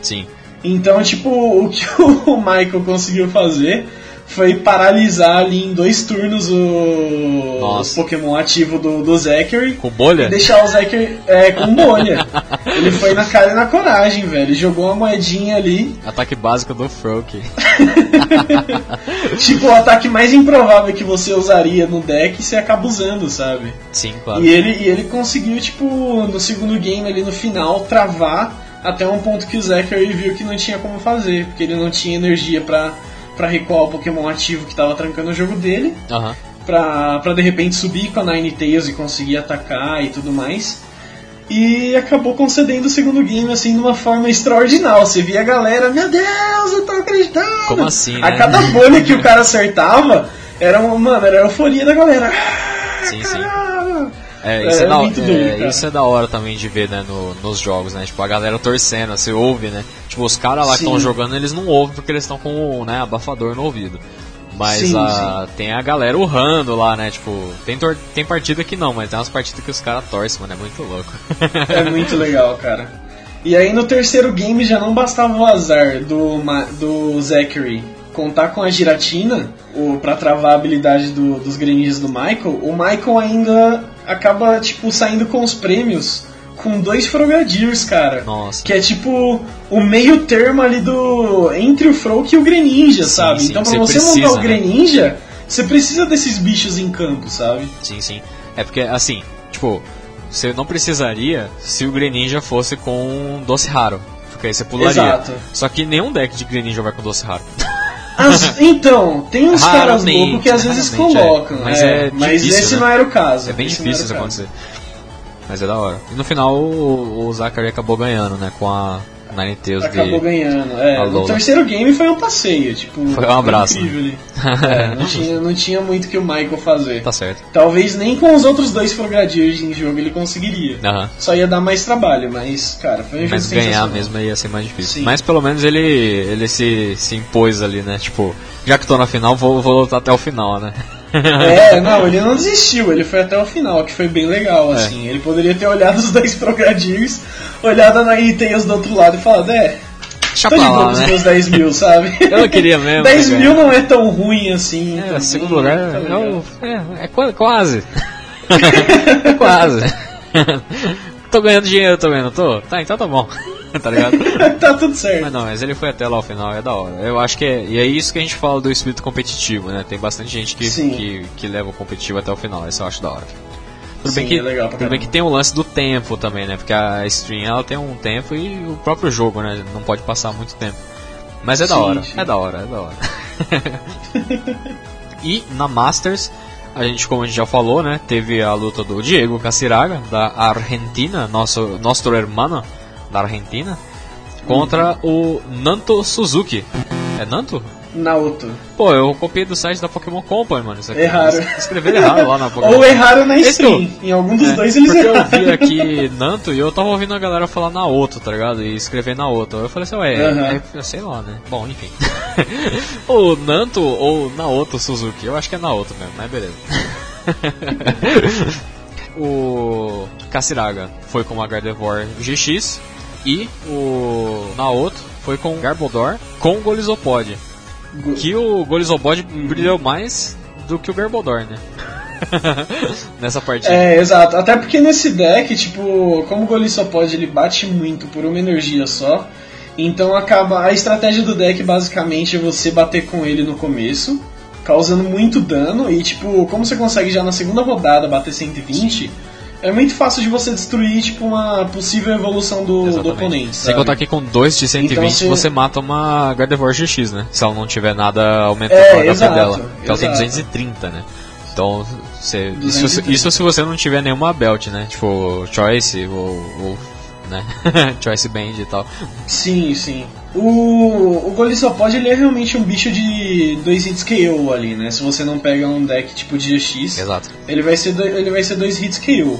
Sim. Então, tipo, o que o Michael conseguiu fazer foi paralisar ali em dois turnos o, Nossa. Pokémon ativo do, do Zachary. Com bolha? Deixar o Zachary é, com bolha. Ele foi na cara e na coragem, velho. Jogou uma moedinha ali. Ataque básico do Froak. Tipo, o ataque mais improvável que você usaria no deck, você acaba usando, sabe? Sim, claro. E ele, e ele conseguiu, tipo, no segundo game ali no final, travar até um ponto que o Zachary viu que não tinha como fazer, porque ele não tinha energia pra, pra recuar o Pokémon ativo que tava trancando o jogo dele, Aham. pra, pra de repente subir com a Ninetales e conseguir atacar e tudo mais. E acabou concedendo o segundo game assim de uma forma extraordinária. Você via a galera, meu Deus, eu tô acreditando! Como assim, A né? cada bolha que o cara acertava, era uma, mano, era a euforia da galera. Sim, sim. Caramba! É, isso é, É, da, é, isso é da hora também de ver, né, no- nos jogos, né? Tipo, a galera torcendo, você ouve, né? Tipo, os caras lá que Sim. estão jogando, eles não ouvem porque eles estão com né, abafador no ouvido. Mas Sim, a, tem a galera urrando lá, né? Tipo, tem, tem partida que não, mas tem umas partidas que os caras torcem, mano, é muito louco. É muito legal, cara. E aí no terceiro game já não bastava o azar do, do Zachary contar com a giratina o, pra travar a habilidade do- dos Greninjas do Michael, o Michael ainda acaba, tipo, saindo com os prêmios com dois Frogadiers, cara. Nossa. Que é tipo o meio termo ali do. entre o Froak e o Greninja, Sim, sabe? sim, então pra você você montar o né? Greninja, você precisa desses bichos em campo, sabe? Sim, sim. É porque, assim, tipo, você não precisaria se o Greninja fosse com doce raro. Porque aí você pularia. Exato. Só que nenhum deck de Greninja vai com doce raro. As- então, tem uns caras loucos que às vezes é. colocam, Mas é, é mas difícil, esse né? não era o caso. É bem esse difícil isso acontecer. Mas é da hora. E no final o, o Zachary acabou ganhando, né? Com a. Ninetales acabou de... ganhando. É, Lola. terceiro game foi um passeio, tipo. Foi um abraço, incrível ali. É, não, tinha, não tinha muito que o Michael fazer. Tá certo. Talvez nem com os outros dois Frogadiers em jogo ele conseguiria. Só ia dar mais trabalho, mas, cara, foi um jogo Mas ganhar mesmo ia ser mais difícil. Sim. Mas pelo menos ele, ele se, se impôs ali, né? Tipo, já que tô na final, vou, vou lutar até o final, né? É, não, ele não desistiu, ele foi até o final, que foi bem legal, É. assim. Ele poderia ter olhado os dois Frogadiers, olhado na Tails do outro lado e falado, é, Deixa tô de boa né? meus 10 mil, sabe? Eu não queria mesmo. 10 né, mil não é tão ruim assim. É, também, segundo lugar tá é, é, é qua- quase. é quase. Tô ganhando dinheiro também, não tô? Tá, então tá bom. tá ligado? tá tudo certo. Mas não, mas ele foi até lá ao final, é da hora. Eu acho que é. E é isso que a gente fala do espírito competitivo, né? Tem bastante gente que, que, que leva o competitivo até o final, isso eu acho da hora. Tudo Sim, bem que, é tudo bem que tem o lance do tempo também, né? Porque a stream ela tem um tempo e o próprio jogo, né? Não pode passar muito tempo. Mas é da Sim, hora, sim. é da hora, é da hora. e na Masters, a gente, como a gente já falou, né? Teve a luta do Diego Casiraga, da Argentina, nosso, nosso hermano da Argentina, contra o Nanto Suzuki. É Nanto? Naoto. Pô, eu copiei do site da Pokémon Company, mano. Isso aqui. Erraram. Escreveram errado lá na Pokémon Ou erraram na Esse stream. Em algum dos é, dois eles porque eu erraram. vi aqui Nanto e eu tava ouvindo a galera falar Naoto, tá ligado? E escrever Naoto. Eu falei assim, ué, Aham. é, é- sei lá, né? Bom, enfim. ou Nanto ou Naoto Suzuki. Eu acho que é Naoto mesmo, mas beleza. o Kasiraga foi com a Gardevoir GX e o Naoto foi com Garbodor com Golizopod. Que o Golizopod brilhou mais do que o Garbodor, né? Nessa partida. É, exato. Até porque nesse deck, tipo, como o Golissopod ele bate muito por uma energia só, então acaba. A estratégia do deck basicamente é você bater com ele no começo, causando muito dano, e tipo, como você consegue já na segunda rodada bater 120, é muito fácil de você destruir, tipo, uma possível evolução do, do oponente. Sem contar que com 2 de 120 Então, se- você mata uma Gardevoir GX, né? Se ela não tiver nada aumentando É, o HP exato, dela. Porque ela tem exato. 230, né? Então, você, isso, 230. isso se você não tiver nenhuma belt, né? Tipo, Choice ou, ou né? Choice Band e tal. Sim, sim. O, o Golissopod ele é realmente um bicho de dois hits KO ali, né? Se você não pega um deck tipo de GX, Exato. ele vai ser, do- ele vai ser dois hits KO.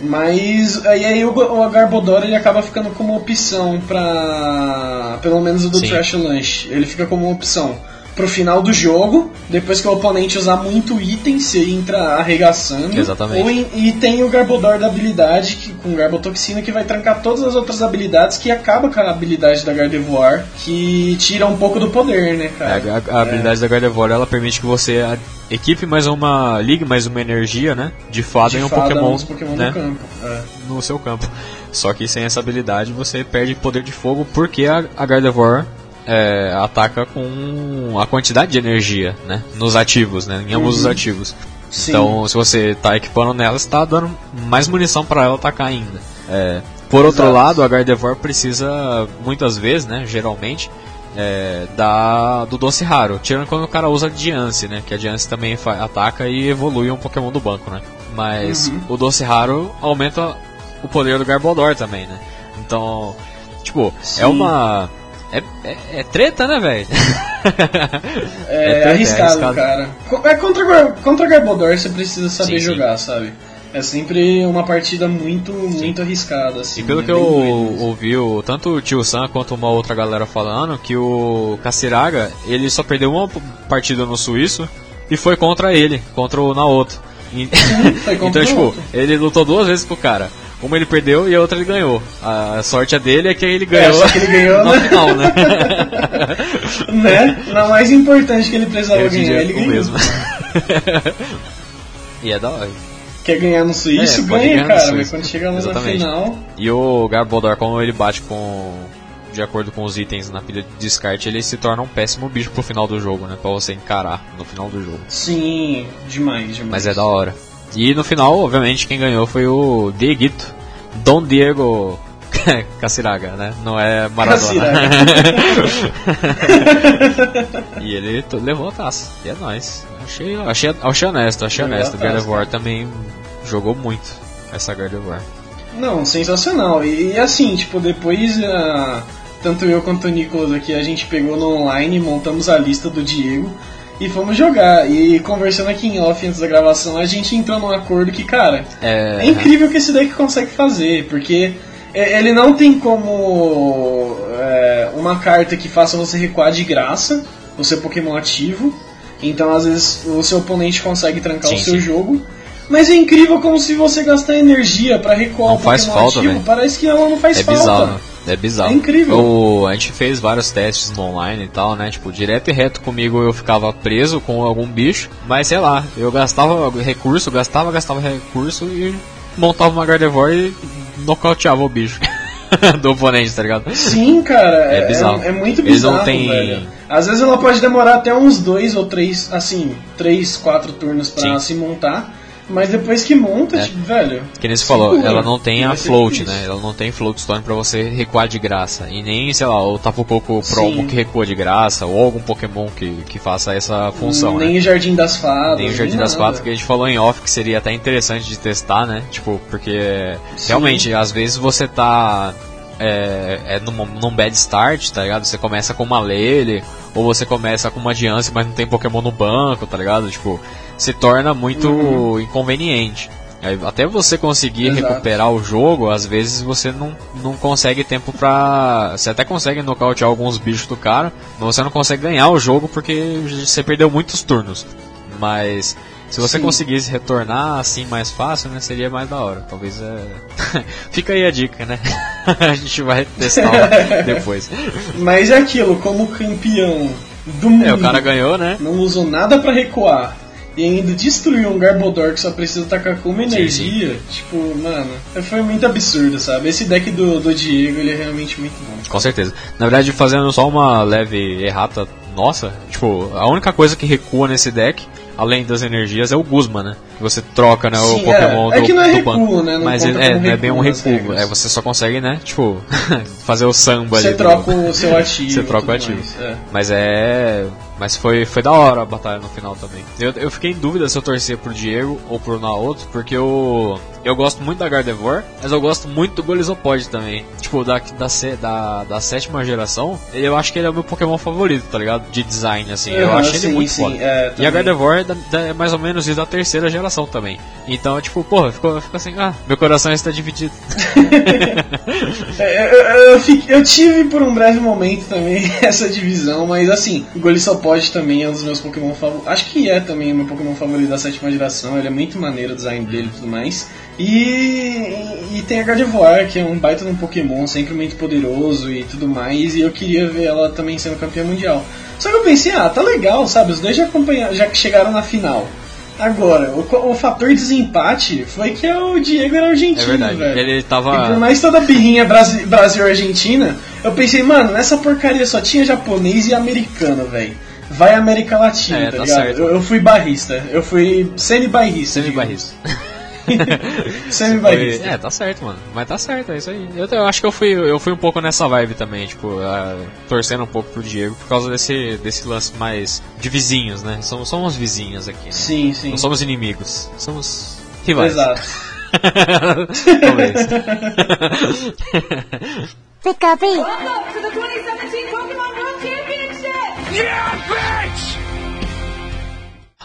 Mas aí, aí o, o Garbodor ele acaba ficando como opção pra. Pelo menos o do Sim. Trash Lunch. Ele fica como opção pro final do jogo, depois que o oponente usar muito item, você entra arregaçando. Exatamente. Ou em- e tem o Garbodor da habilidade, que, com Garbotoxina, que vai trancar todas as outras habilidades, que acaba com a habilidade da Gardevoir, que tira um pouco do poder, né, A, cara? a- a habilidade da Gardevoir ela permite que você a- equipe mais uma. ligue mais uma energia, né? De fada De em um fada Pokémon, nos Pokémon né? no campo. É. no seu campo. Só que sem essa habilidade você perde poder de fogo porque a, a Gardevoir é, ataca com a quantidade de energia, né? Nos ativos, né? Em ambos os Uhum. ativos. Sim. Então, se você tá equipando nela, você tá dando mais munição para ela atacar ainda. É, por outro Exato. lado, a Gardevoir precisa, muitas vezes, né? Geralmente, é, da, do doce raro. Tirando quando o cara usa Diance, né? Que a Diance também ataca e evolui um Pokémon do banco, né? Mas Uhum. o doce raro aumenta o poder do Garbodor também, né? Então, tipo, Sim. é uma. É, é, é treta, né, velho? É, treta, é arriscado, arriscado. cara. É contra, contra Garbodor você precisa saber Sim, sim. jogar, sabe? É sempre uma partida muito, muito arriscada, assim. E pelo é que eu doido ouvi, o- tanto o Tio Sam quanto uma outra galera falando, que o Kasiraga, ele só perdeu uma partida no Suíço e foi contra ele, contra o Naoto. Então, tipo, ele lutou duas vezes com o cara. Uma ele perdeu e a outra ele ganhou. A sorte é dele é que ele É, ganhou só que ele ganhou, no né? final, né? né? Na mais importante que ele precisava Eu ganhar, ele ganhou. mesmo. e é da hora. Quer ganhar no Suíço? É, ganha, cara. Mas quando chega lá Exatamente. na final. E o Garbodor, como ele bate com. De acordo com os itens na pilha de descarte, ele se torna um péssimo bicho pro final do jogo, né? Pra você encarar no final do jogo. Sim, demais, demais. Mas é da hora. E no final, obviamente, quem ganhou foi o Dieguito. Dom Diego Caciraga, né? Não é Maradona. e ele levou a taça. E é nóis. Achei, achei, achei honesto, achei Levou honesto. O taça, Gardevoir cara. também jogou muito essa Gardevoir. Não, sensacional. E, e assim, tipo, depois a, tanto eu quanto o Nicolas aqui, a gente pegou no online, montamos a lista do Diego e fomos jogar. E conversando aqui em off antes da gravação, a gente entrou num acordo que, cara, É, é incrível o que esse deck consegue fazer, porque é, ele não tem como é, uma carta que faça você recuar de graça, o seu Pokémon ativo. Então, às vezes, o seu oponente consegue trancar Sim, o seu sim. jogo. Mas é incrível como se você gastar energia pra recuar Não o faz Pokémon falta, ativo, velho. parece que ela não faz É falta. bizarro. É bizarro. É incrível. O- a gente fez vários testes no online e tal, né? Tipo, direto e reto comigo eu ficava preso com algum bicho, mas sei lá, eu gastava recurso, gastava, gastava recurso e montava uma Gardevoir e nocauteava o bicho do oponente, tá ligado? Sim, cara, É é, bizarro. é, é muito Eles não bizarro, têm- velho. Às vezes ela pode demorar até uns dois ou três, assim, três, quatro turnos pra Sim. se montar. Mas depois que monta, É. tipo, velho. Que nem você falou, segura. ela não tem a float, né? Ela não tem float stone pra você recuar de graça. E nem, sei lá, o Tapu Koko Promo Sim. que recua de graça, ou algum Pokémon que, que faça essa função, nem né? o Jardim das Fadas. Nem o Jardim nem das. Quatro, que a gente falou em off que seria até interessante de testar, né? Tipo, porque realmente, às vezes você tá é, é num, num bad start, tá ligado? Você começa com uma Lele, ou você começa com uma Diance, mas não tem Pokémon no banco, tá ligado? Tipo, se torna muito inconveniente. Aí, Até você conseguir Exato. recuperar o jogo, às vezes você não, não consegue tempo pra. Você até consegue nocautear alguns bichos do cara, mas você não consegue ganhar o jogo porque você perdeu muitos turnos. Mas se você Sim. conseguisse retornar assim mais fácil, né, seria mais da hora. Talvez é. Fica aí a dica, né? a gente vai testar depois. Mas é aquilo, como campeão do mundo. É, o cara ganhou, né? Não usou nada pra recuar. E ainda destruiu um Garbodor que só precisa atacar com uma Sim, energia. Tipo, mano, foi muito absurdo, sabe? Esse deck do, do Diego, ele é realmente muito bom. Com certeza. Na verdade, fazendo só uma leve errata nossa, tipo, a única coisa que recua nesse deck, além das energias, é o Guzma, né? Que Você troca, né, o Sim, Pokémon é. É do, que não é do recuo, banco. né? Não Mas é, como não é bem um recuo recuo. É, você só consegue, né, tipo, fazer o samba Você ali. do- troca o seu ativo. Você troca o ativo. mais, é. Mas é. Mas foi, foi da hora a batalha no final também. Eu, eu fiquei em dúvida se eu torcia pro Diego ou pro Naoto, porque eu. Eu gosto muito da Gardevoir, mas eu gosto muito do Golisopod também. Tipo, da, da, da, da sétima geração, eu acho que ele é o meu Pokémon favorito, tá ligado? De design, assim. eu Aham, acho ele sim, muito sim, foda. é, e a. Gardevoir é, da- da- é mais ou menos isso da terceira geração também. Então, tipo, porra, ficou, ficou assim, ah, meu coração está dividido. É, eu, eu- eu fiquei- eu tive por um breve momento também essa divisão, mas assim, o Golisopod também é um dos meus Pokémon favoritos. Acho que é também o meu Pokémon favorito da sétima geração, ele é muito maneiro o design dele e tudo mais. E, e tem a Gardevoir, que é um baita de um Pokémon, sempre muito poderoso e tudo mais, e eu queria ver ela também sendo campeã mundial. Só que eu pensei, ah, tá legal, sabe? Os dois já, já chegaram na final. Agora, o, o fator desempate foi que o Diego era É argentino, verdade. velho. Ele E tava. por mais toda a birrinha Brasi- Brasil-Argentina, eu pensei, mano, nessa porcaria só tinha japonês e americano, velho. Vai América Latina, É, tá, tá ligado? certo. Eu, eu fui barrista, eu fui semi-barrista. Semi-barrista. digamos. Semi-barrista. Foi- É, tá certo, mano. Mas tá certo, é isso aí. Eu, eu acho que eu fui, eu fui um pouco nessa vibe também, tipo, ah, torcendo um pouco pro Diego por causa desse, desse lance mais de vizinhos, né? Somos, somos vizinhos aqui. Né? Sim, sim. Não somos inimigos, somos rivais. Exato. Talvez. Pika Welcome to the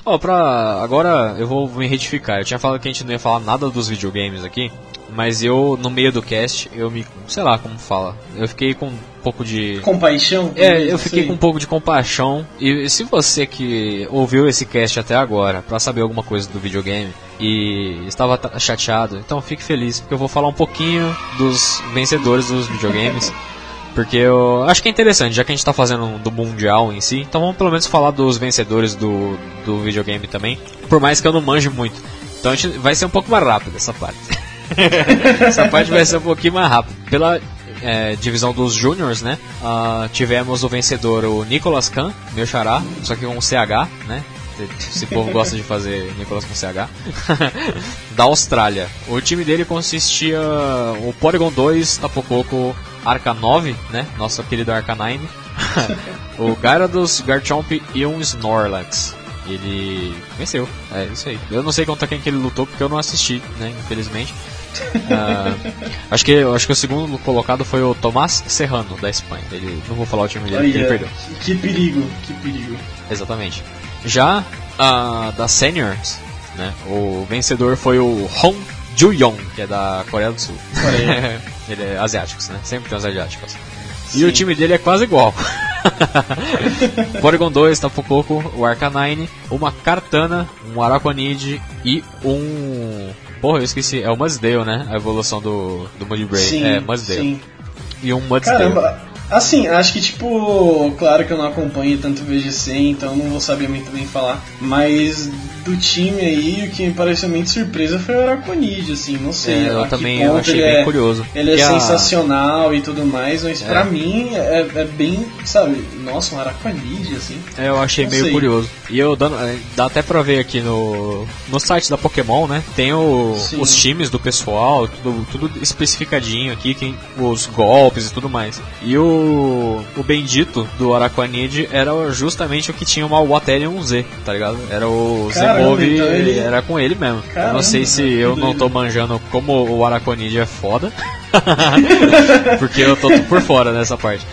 2017 Pokemon World Championship! Ó, pra. Agora eu vou me retificar. Eu tinha falado que a gente não ia falar nada dos videogames aqui, mas eu, no meio do cast, eu me. sei lá como fala. Eu fiquei com um pouco de. Compaixão? É, eu fiquei com um pouco de compaixão. E se você que ouviu esse cast até agora pra saber alguma coisa do videogame e estava ta- chateado, então fique feliz, porque eu vou falar um pouquinho dos vencedores dos videogames. Porque eu acho que é interessante, já que a gente tá fazendo do Mundial em si, então vamos pelo menos falar dos vencedores do, do videogame também. Por mais que eu não manje muito. Então a gente vai ser um pouco mais rápido essa parte. essa parte vai ser um pouquinho mais rápido. Pela é, divisão dos Júniors, né? ah, tivemos o vencedor, o Nicolas Khan, meu xará, só que com CH, né? Esse povo gosta de fazer Nicolas com CH. da Austrália. O time dele consistia o Porygon 2, Tapococo, Arca 9, né? Nosso querido Arca 9. o Gyarados, Garchomp e um Snorlax. Ele venceu, é isso aí. Eu não sei contra quem que ele lutou porque eu não assisti, né? Infelizmente. Ah, acho, que, acho que o segundo colocado foi o Tomás Serrano, da Espanha. Ele, não vou falar o time dele, ele perdeu. que perigo, que perigo. Exatamente. Já a da Seniors, né, o vencedor foi o Hong Ju-yong, que é da Coreia do Sul. Coreia. ele é asiático, né? Sempre tem os asiáticos. E o time dele é quase igual. Porygon 2, Tapu Koko, o Arcanine, uma Kartana, um Araquanid e um... Porra, eu esqueci, é o Mudsdale, né? A evolução do, do Mudbray. Sim, É, Mudsdale. sim. E um Mudsdale. Caramba, assim, acho que tipo, claro que eu não acompanho tanto o VGC, então não vou saber muito bem falar. Mas do time aí, o que me pareceu muito surpresa foi o Araconid, assim, não sei. É, eu também ponto eu achei ele bem é, curioso. Ele é a- sensacional e tudo mais, mas É. pra mim é, é bem, sabe, nossa, um Araconid, assim. É, eu achei Não meio sei. curioso. E eu dando. é, Dá até pra ver aqui no, no site da Pokémon, né? Tem o- os times do pessoal, tudo, tudo especificadinho aqui, quem, os golpes e tudo mais. E o, o bendito do Araquanid era justamente o que tinha uma Waterion Z, tá ligado? Era o Caramba, Zemove, então ele- era com ele mesmo. eu Caramba, não sei se eu não tô manjando como o Araquanid é foda. Porque eu tô por fora nessa parte.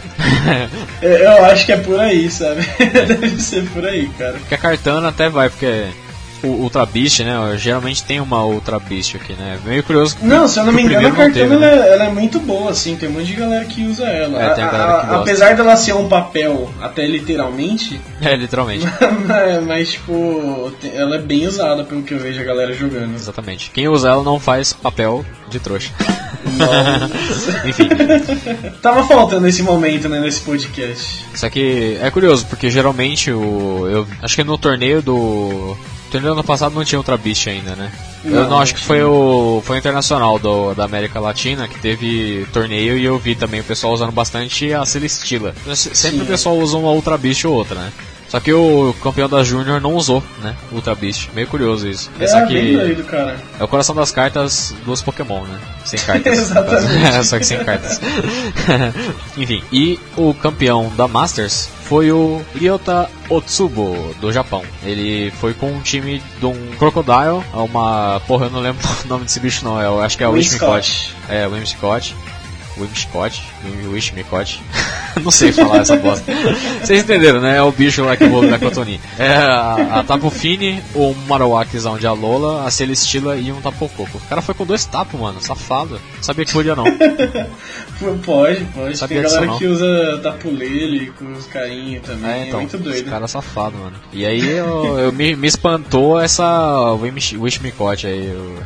É, Eu acho que é por aí, sabe? Deve ser por aí, cara. Porque a Cartana até vai, porque o Ultra Beast, né? Geralmente tem uma Ultra Beast aqui, né? Meio curioso. que- Não, se eu não me engano, a Cartana teve, ela, né? é, ela é muito boa, assim, tem um monte de galera que usa ela. É, a A-. Apesar dela ser um papel, até literalmente, É, literalmente. mas, mas, tipo, ela é bem usada pelo que eu vejo a galera jogando. Exatamente. Quem usa ela não faz papel de trouxa. Enfim. Tava faltando esse momento, né, nesse podcast. Só que é curioso, porque geralmente o. Eu acho que no torneio do. Torneio ano passado não tinha Ultra Beast ainda, né? eu Não, não não acho que foi o. Foi o internacional do, da América Latina que teve torneio e eu vi também o pessoal usando bastante a Celestila. Se- Sempre Sim. o pessoal usa uma Ultra Beast ou outra, né? Só que o campeão da Júnior não usou, né? Ultra Beast. Meio curioso isso. Pensar é bem que doido, cara. é o coração das cartas dos Pokémon, né? Sem cartas. Exatamente. Só que sem cartas. Enfim, e o campeão da Masters foi o Ryota Otsubo, do Japão. Ele foi com um time de um Crocodile, uma. Porra, eu não lembro o nome desse bicho não, eu acho que é o Whimsicott. Wishmicott. É, o Whimsicott. Whimsicott? Wishmicott. não sei falar essa bosta. Vocês entenderam, né? É o bicho lá que voa da Cotonin. É a, a Tapu Fini, o Marowakizão de Alola, a Celestila e um Tapu Koko. O cara foi com dois tapos, mano. Safado. Não sabia que podia não. Pode, pode. Sabia Tem galera disso, que usa tapulele com os carinhos também. É, É, então, muito esse doido. cara é safado, mano. E aí eu, eu me, me espantou essa Wish- Wishmicott aí. eu-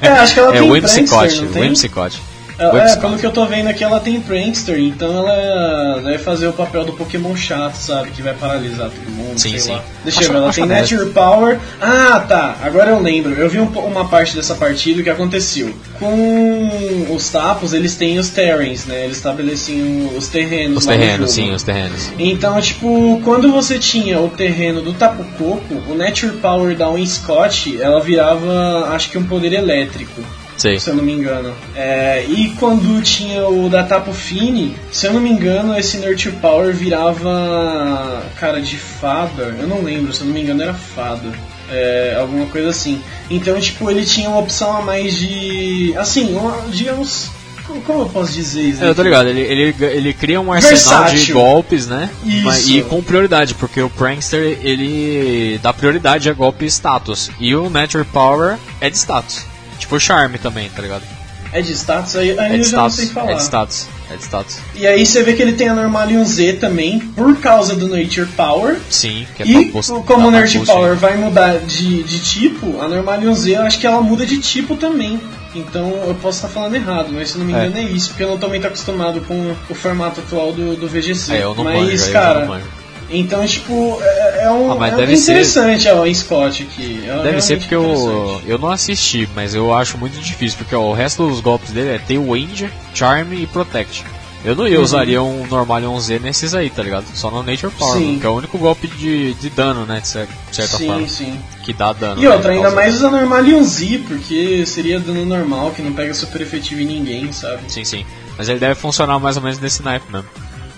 É, acho que ela É tem o Whimsicott. não tem? Whimsicott. É, Whimsicott. pelo que eu tô vendo aqui, ela tem Prankster, então ela deve fazer o papel do Pokémon chato, sabe? Que vai paralisar todo mundo, Sim, sei sim. lá. Deixa Acho- eu ver, ela tem. Nature Power. Ah, tá, agora eu lembro. Eu vi um uma parte dessa partida que aconteceu. Com os Tapos, eles têm os Terrens, né? Eles estabelecem os terrenos Os terrenos, sim, os terrenos. Então, tipo, quando você tinha o terreno do Tapu Koko, o Nature Power da Winscott, ela virava, acho que um poder elétrico Sei. se eu não me engano. É, e quando tinha o da Tapo Fini, se eu não me engano, esse Nurture Power virava cara de fada. Eu não lembro, se eu não me engano era fada. É, alguma coisa assim. Então, tipo, ele tinha uma opção a mais de. Assim, uma- digamos. Como, eu posso dizer isso? É, eu tô ligado, ele, ele, ele cria um arsenal de Versátil. golpes, né? Isso. E com prioridade, porque o Prankster ele dá prioridade a golpe status. E o Nature Power é de status. Tipo Charme também, tá ligado? É de status, aí, aí É eu de já não status. sei falar. É de status. É de status. E aí você vê que ele tem a Normalium Z também, por causa do Nature Power. Sim, que é E post- como o post, Power né? vai mudar de, de tipo, a Normalium Z eu acho que ela muda de tipo também. Então eu posso estar falando errado, mas se não me É. engano é, isso, porque eu não tô muito acostumado com o formato atual do, do VGC. É, eu não mas, manjo, aí eu cara, não manjo. Então, tipo, é, é um, Ah, mas é um deve ser- interessante ó, o Scott aqui. É Deve ser porque eu, eu não assisti, mas eu acho muito difícil, porque ó, o resto dos golpes dele é Tailwind, Charm e Protect. Eu não ia Uhum. usaria um Normalion Z nesses aí, tá ligado? Só no Nature Power, Sim. que é o único golpe de, de dano, né? De cer- de certa Sim, forma. sim. Que dá dano. E né, outra, ainda mais usa Normalium Z, porque seria dano normal, que não pega super efetivo em ninguém, sabe? Sim, sim. Mas ele deve funcionar mais ou menos nesse naipe mesmo.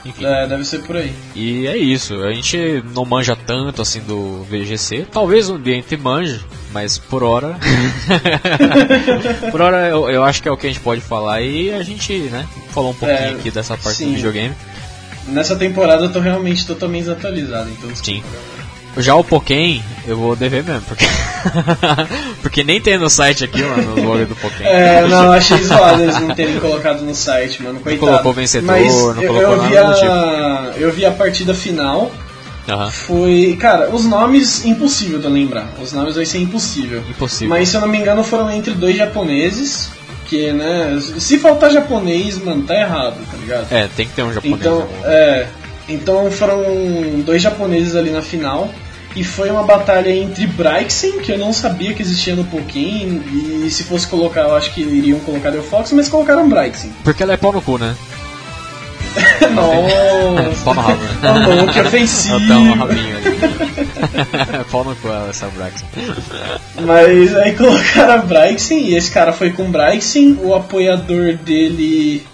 Enfim. É, deve ser por aí. E é isso, a gente não manja tanto assim do VGC, talvez um ambiente manje, mas por hora. por hora eu, eu, acho que é o que a gente pode falar e a gente, né, falou um pouquinho É, aqui dessa parte sim. do videogame. Nessa temporada eu tô realmente totalmente desatualizado, então Sim. Já o Pokémon, eu vou dever mesmo, porque. porque nem tem no site aqui, mano, o logo do Pokémon. É, não, achei zoado eles não terem colocado no site, mano. Coitado. colocou vencedor, Mas não eu, colocou eu nada vi a, Eu vi a partida final. Aham. Foi. Cara, os nomes impossível de eu lembrar. Os nomes vai ser impossível. Impossível. Mas se eu não me engano foram entre dois japoneses. Que, né? Se faltar japonês, mano, tá errado, tá ligado? É, tem que ter um japonês. Então, é, então foram dois japoneses ali na final. E foi uma batalha entre Braixen, que eu não sabia que existia no Pokémon, e se fosse colocar, eu acho que iriam colocar Del Fox, mas colocaram Braixen. Porque ela é pau no cu, né? Nossa! Pau no rabo, né? Tá que ofensivo! Ela tá um rabinho ali. pau no cu, essa Braxton. Mas aí colocaram a e esse cara foi com Braixen, o apoiador dele.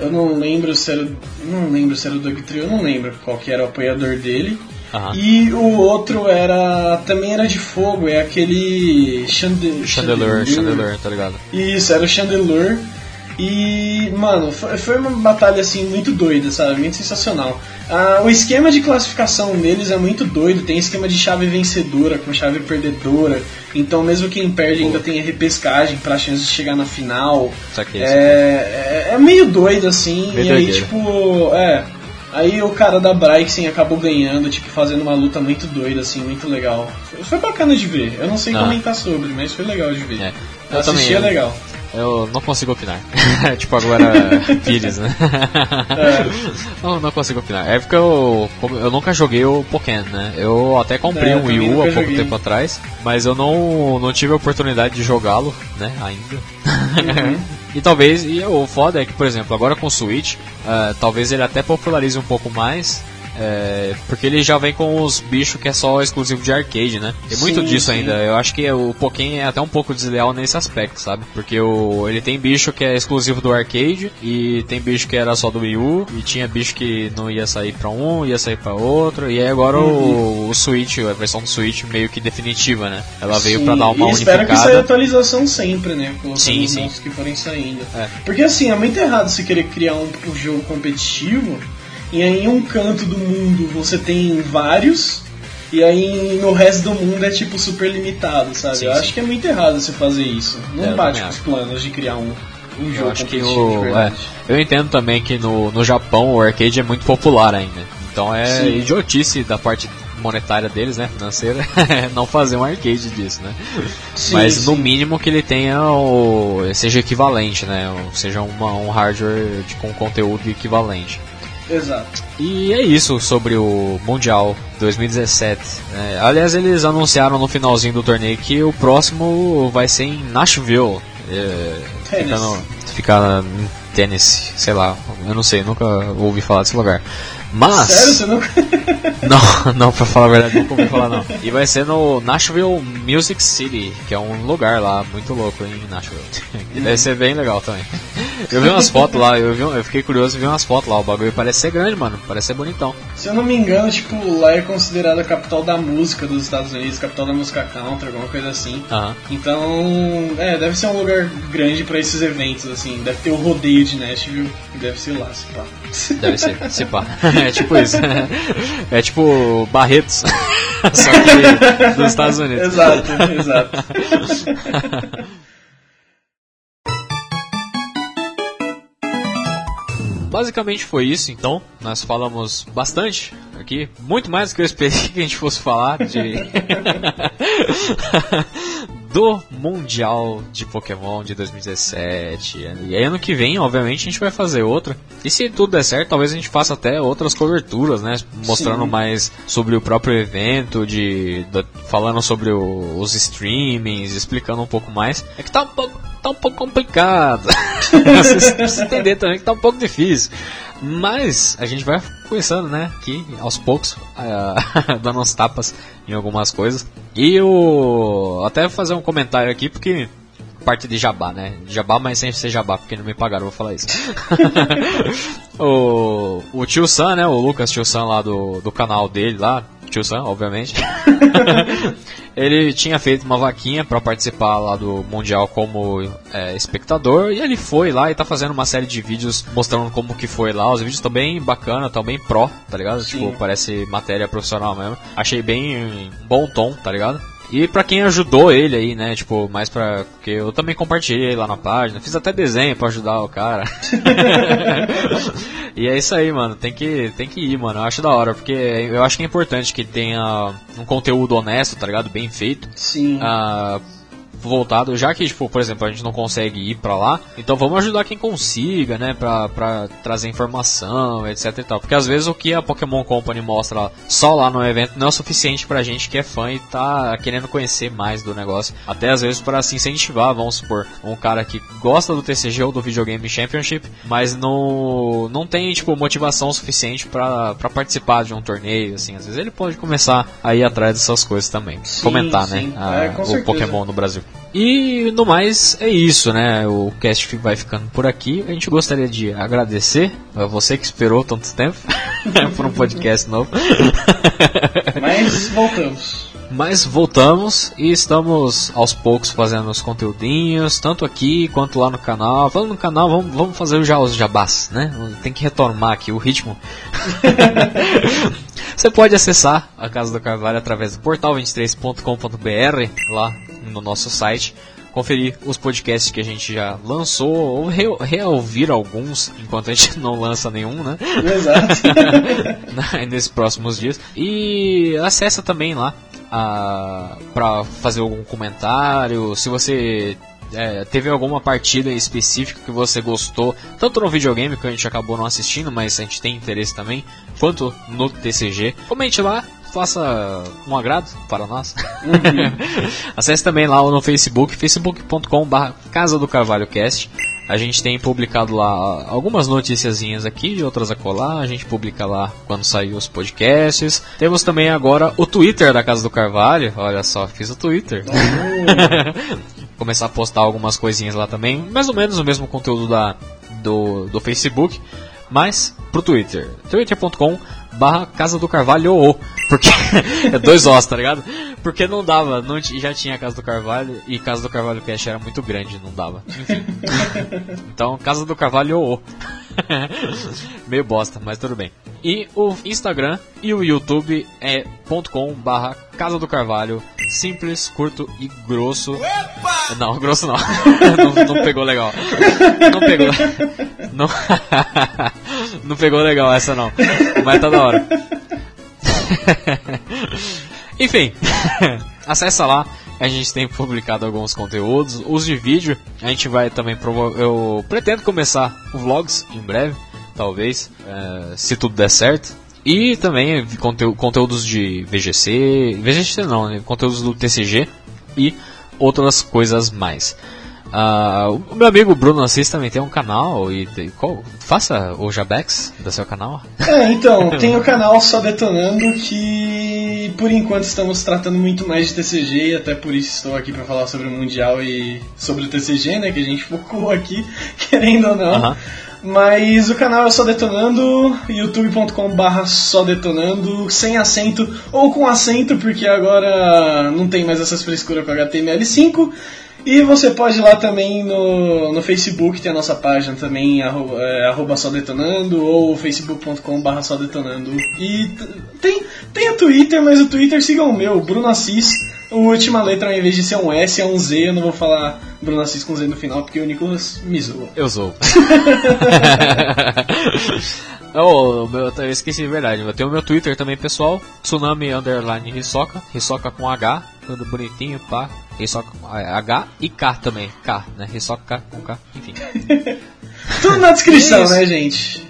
Eu não lembro se era. Não lembro se era o Doug Trio, eu não lembro qual que era o apoiador dele. Aham. E o outro era. também era de fogo, é aquele. Chande, Chandelure, Chandelure, tá ligado? Isso, era o Chandelure. E, mano, foi, uma batalha assim muito doida, sabe? Muito sensacional. Ah, o esquema de classificação deles é muito doido. Tem esquema de chave vencedora com chave perdedora. Então, mesmo quem perde ainda tem a repescagem pra chance de chegar na final. Saquei, É, é, é meio doido assim. Meio e aí, doideira. tipo, é. Aí o cara da Braixen acabou ganhando, tipo, fazendo uma luta muito doida, assim, muito legal. Foi- Foi bacana de ver. Eu não sei Ah. comentar sobre, mas foi legal de ver. É. Eu Eu assisti, também, é legal. Eu não consigo opinar. tipo agora Pires, né? não, não consigo opinar. É porque eu, eu nunca joguei o Pokémon, né? Eu até comprei É, eu um Wii U há pouco joguei. tempo atrás, mas eu não, não tive a oportunidade de jogá-lo, né? Ainda. Uhum. e talvez, e o foda é que, por exemplo, agora com o Switch, ah, talvez ele até popularize um pouco mais. É, porque ele já vem com os bichos que é só exclusivo de arcade, né? Tem muito Sim, disso sim. ainda. Eu acho que o Pokémon é até um pouco desleal nesse aspecto, sabe? Porque o, ele tem bicho que é exclusivo do arcade e tem bicho que era só do Wii U e tinha bicho que não ia sair pra um, ia sair pra outro. E aí agora o, o Switch, a versão do Switch meio que definitiva, né? Ela veio Sim, pra dar uma e espero que saia unificada. atualização sempre, né? Colocando Sim, os sim. que forem saindo. É. Porque assim, é muito errado você querer criar um, um jogo competitivo e aí em um canto do mundo você tem vários e aí no resto do mundo é tipo super limitado, sabe? Sim, Eu sim. acho que é muito errado você fazer isso. Não É, bate com os planos de criar um, um jogo Eu acho que o. É, eu entendo também que no, no Japão o arcade é muito popular ainda. Então é Sim. idiotice da parte monetária deles, né? Financeira, não fazer um arcade disso, né? Sim, Mas no sim. mínimo que ele tenha o. seja equivalente, né? Ou seja uma- um hardware com conteúdo equivalente. Exato. E é isso sobre o Mundial 2017. né? aliás, eles anunciaram no finalzinho do torneio que o próximo vai ser em Nashville. É, fica, Tennessee. no, fica em Tennessee, sei lá, eu não sei, nunca ouvi falar desse lugar. Mas. Sério, você não. Não, não, pra falar a verdade, nunca ouvi falar não. E vai ser no Nashville Music City, que é um lugar lá muito louco em Nashville. E deve ser bem legal também. Eu vi umas fotos lá, eu, vi, eu fiquei curioso e vi umas fotos lá. O bagulho parece ser grande, mano. Parece ser bonitão. Se eu não me engano, tipo, lá é considerada a capital da música dos Estados Unidos, capital da música country, alguma coisa assim. Aham. Então, é, deve ser um lugar grande pra esses eventos, assim. Deve ter o rodeio de Nashville, e deve ser lá, se pá. Deve ser, se pá. É tipo isso. É tipo Barretos. Só que dos Estados Unidos. exato, exato. Basicamente foi isso, então. Nós falamos bastante aqui, muito mais do que eu esperei que a gente fosse falar de do Mundial de Pokémon de 2017. E aí, ano que vem, obviamente, a gente vai fazer outra. E se tudo der certo, talvez a gente faça até outras coberturas, né? Mostrando Sim. mais sobre o próprio evento, de, da- falando sobre o- os streamings, explicando um pouco mais. É que tá um pouco, tá um pouco complicado. Vocês entender também que tá um pouco difícil. Mas a gente vai começando, né? Aqui, aos poucos, ah, dando uns tapas em algumas coisas. E o. Até fazer um comentário aqui, porque parte de jabá, né? Jabá, mas sem ser jabá, porque não me pagaram, vou falar isso. o, o tio Sam, né? O Lucas tio Sam lá do, do canal dele lá, tio Sam, obviamente. ele tinha feito uma vaquinha para participar lá do Mundial como é, espectador e ele foi lá e tá fazendo uma série de vídeos mostrando como que foi lá. Os vídeos estão bem bacana, estão bem pró, tá ligado? Sim. Tipo, parece matéria profissional mesmo. Achei bem bom tom, tá ligado? E pra quem ajudou ele aí, né? Tipo, mais pra. Porque eu também compartilhei lá na página, fiz até desenho pra ajudar o cara. e é isso aí, mano. Tem que, tem que ir, mano. Eu acho da hora, porque eu acho que é importante que tenha um conteúdo honesto, tá ligado? Bem feito. Sim. ah, voltado, já que, tipo, por exemplo, a gente não consegue ir pra lá, então vamos ajudar quem consiga, né, pra, pra trazer informação, etc e tal. Porque às vezes o que a Pokémon Company mostra só lá no evento não é o suficiente pra gente que é fã e tá querendo conhecer mais do negócio. Até às vezes para se incentivar, vamos supor, um cara que gosta do TCG ou do Videogame Championship, mas não, não tem, tipo, motivação suficiente pra, pra participar de um torneio, assim. Às vezes ele pode começar a ir atrás dessas coisas também. Sim, Comentar, sim. né, a- É, o certeza. Pokémon no Brasil. E no mais é isso, né? O cast vai ficando por aqui. A gente gostaria de agradecer a você que esperou tanto tempo por um podcast novo. Mas voltamos. Mas voltamos e estamos aos poucos fazendo os conteúdinhos, tanto aqui quanto lá no canal. Falando no canal, vamos, vamos fazer já os jabás, né? Tem que retomar aqui o ritmo. Você pode acessar a Casa do Carvalho através do portal23.com.br, lá no nosso site. Conferir os podcasts que a gente já lançou, ou re reouvir alguns, enquanto a gente não lança nenhum, né? Exato. nesses próximos dias. E acessa também lá a, pra fazer algum comentário. Se você é, teve alguma partida específica que você gostou, tanto no videogame que a gente acabou não assistindo, mas a gente tem interesse também, quanto no TCG, comente lá. Faça um agrado para nós. Acesse também lá no Facebook, facebook.com.br Casa do Carvalho Cast. A gente tem publicado lá algumas noticiazinhas aqui, de outras a colar. A gente publica lá quando sair os podcasts. Temos também agora o Twitter da Casa do Carvalho. Olha só, fiz o Twitter. Começar a postar algumas coisinhas lá também. Mais ou menos o mesmo conteúdo da, do, do Facebook. Mas pro Twitter. twitter.com barra Casa do Carvalho porque é dois Os, tá ligado? Porque não dava, não já tinha Casa do Carvalho e Casa do Carvalho Cash era muito grande, não dava. Enfim. então, Casa do Carvalho Meio bosta, mas tudo bem. E o Instagram e o YouTube é .com barra Casa do Carvalho, simples, curto e grosso. Não, grosso não. não. não pegou legal. Não pegou. Não, não pegou legal essa não. Mas tá da hora. Enfim, acessa lá. A gente tem publicado alguns conteúdos, os de vídeo. A gente vai também provo Eu pretendo começar vlogs em breve, talvez, eh, se tudo der certo. E também conteú- conteúdos de VGC, VGC não, né? conteúdos do TCG e outras coisas mais. Ah, o meu amigo Bruno Assis também tem um canal e e qual, faça o Jabex do seu canal. É, então, tem o canal Só Detonando que por enquanto estamos tratando muito mais de TCG e até por isso estou aqui para falar sobre o Mundial e sobre o TCG, né, que a gente focou aqui, querendo ou não. Aham. Mas o canal é Só Detonando, youtube.com barra Só Detonando, sem acento ou com acento, porque agora não tem mais essas frescuras com HTML5. E você pode ir lá também no, no Facebook, tem a nossa página também, arroba, é, arroba só detonando, ou facebook.com barra só detonando. E tem, tem o Twitter, mas o Twitter siga o meu, Bruno Assis. A última letra, ao invés de ser um S, é um Z. Eu não vou falar Bruno Assis com Z no final, porque o Nicolas me zoa. Eu sou. oh, meu, eu esqueci de verdade. Eu tenho o meu Twitter também, pessoal. Tsunami Underline Hisoka. Hisoka com H. Tudo bonitinho, pá. Hisoka com H e K também. K, né? Hisoka com K. Enfim. Tudo na descrição, É né, gente?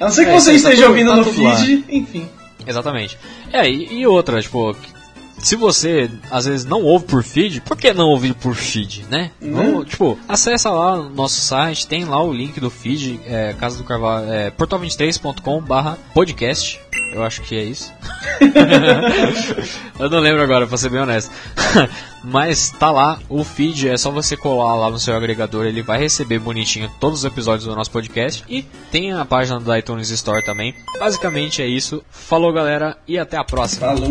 A não ser que É, você tá esteja tudo- ouvindo tá no tudo lá. feed, enfim. Exatamente. É, e, e outra, tipo, se você às vezes não ouve por feed, por que não ouvir por feed, né? Vamos, tipo, acessa lá o nosso site, tem lá o link do feed, é, Casa do Carvalho, é, portal23.com barra podcast. Eu acho que é isso. eu não lembro agora, pra ser bem honesto. Mas tá lá, o feed é só você colar lá no seu agregador, ele vai receber bonitinho todos os episódios do nosso podcast. E tem a página da iTunes Store também. Basicamente é isso. Falou galera e até a próxima. Falou.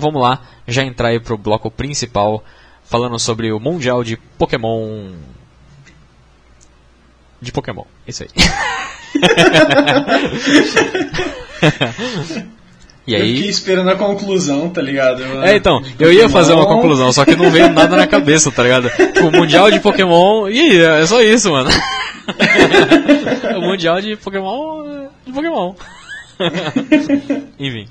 Então vamos lá, já entrar aí pro bloco principal, falando sobre o Mundial de Pokémon. De Pokémon, isso aí. e Eu fiquei aí. esperando a conclusão, tá ligado? É, então, eu ia fazer uma conclusão, só que não veio nada na cabeça, tá ligado? Tipo, Mundial de Pokémon, e é só isso, mano. o Mundial de Pokémon. De Pokémon. Enfim.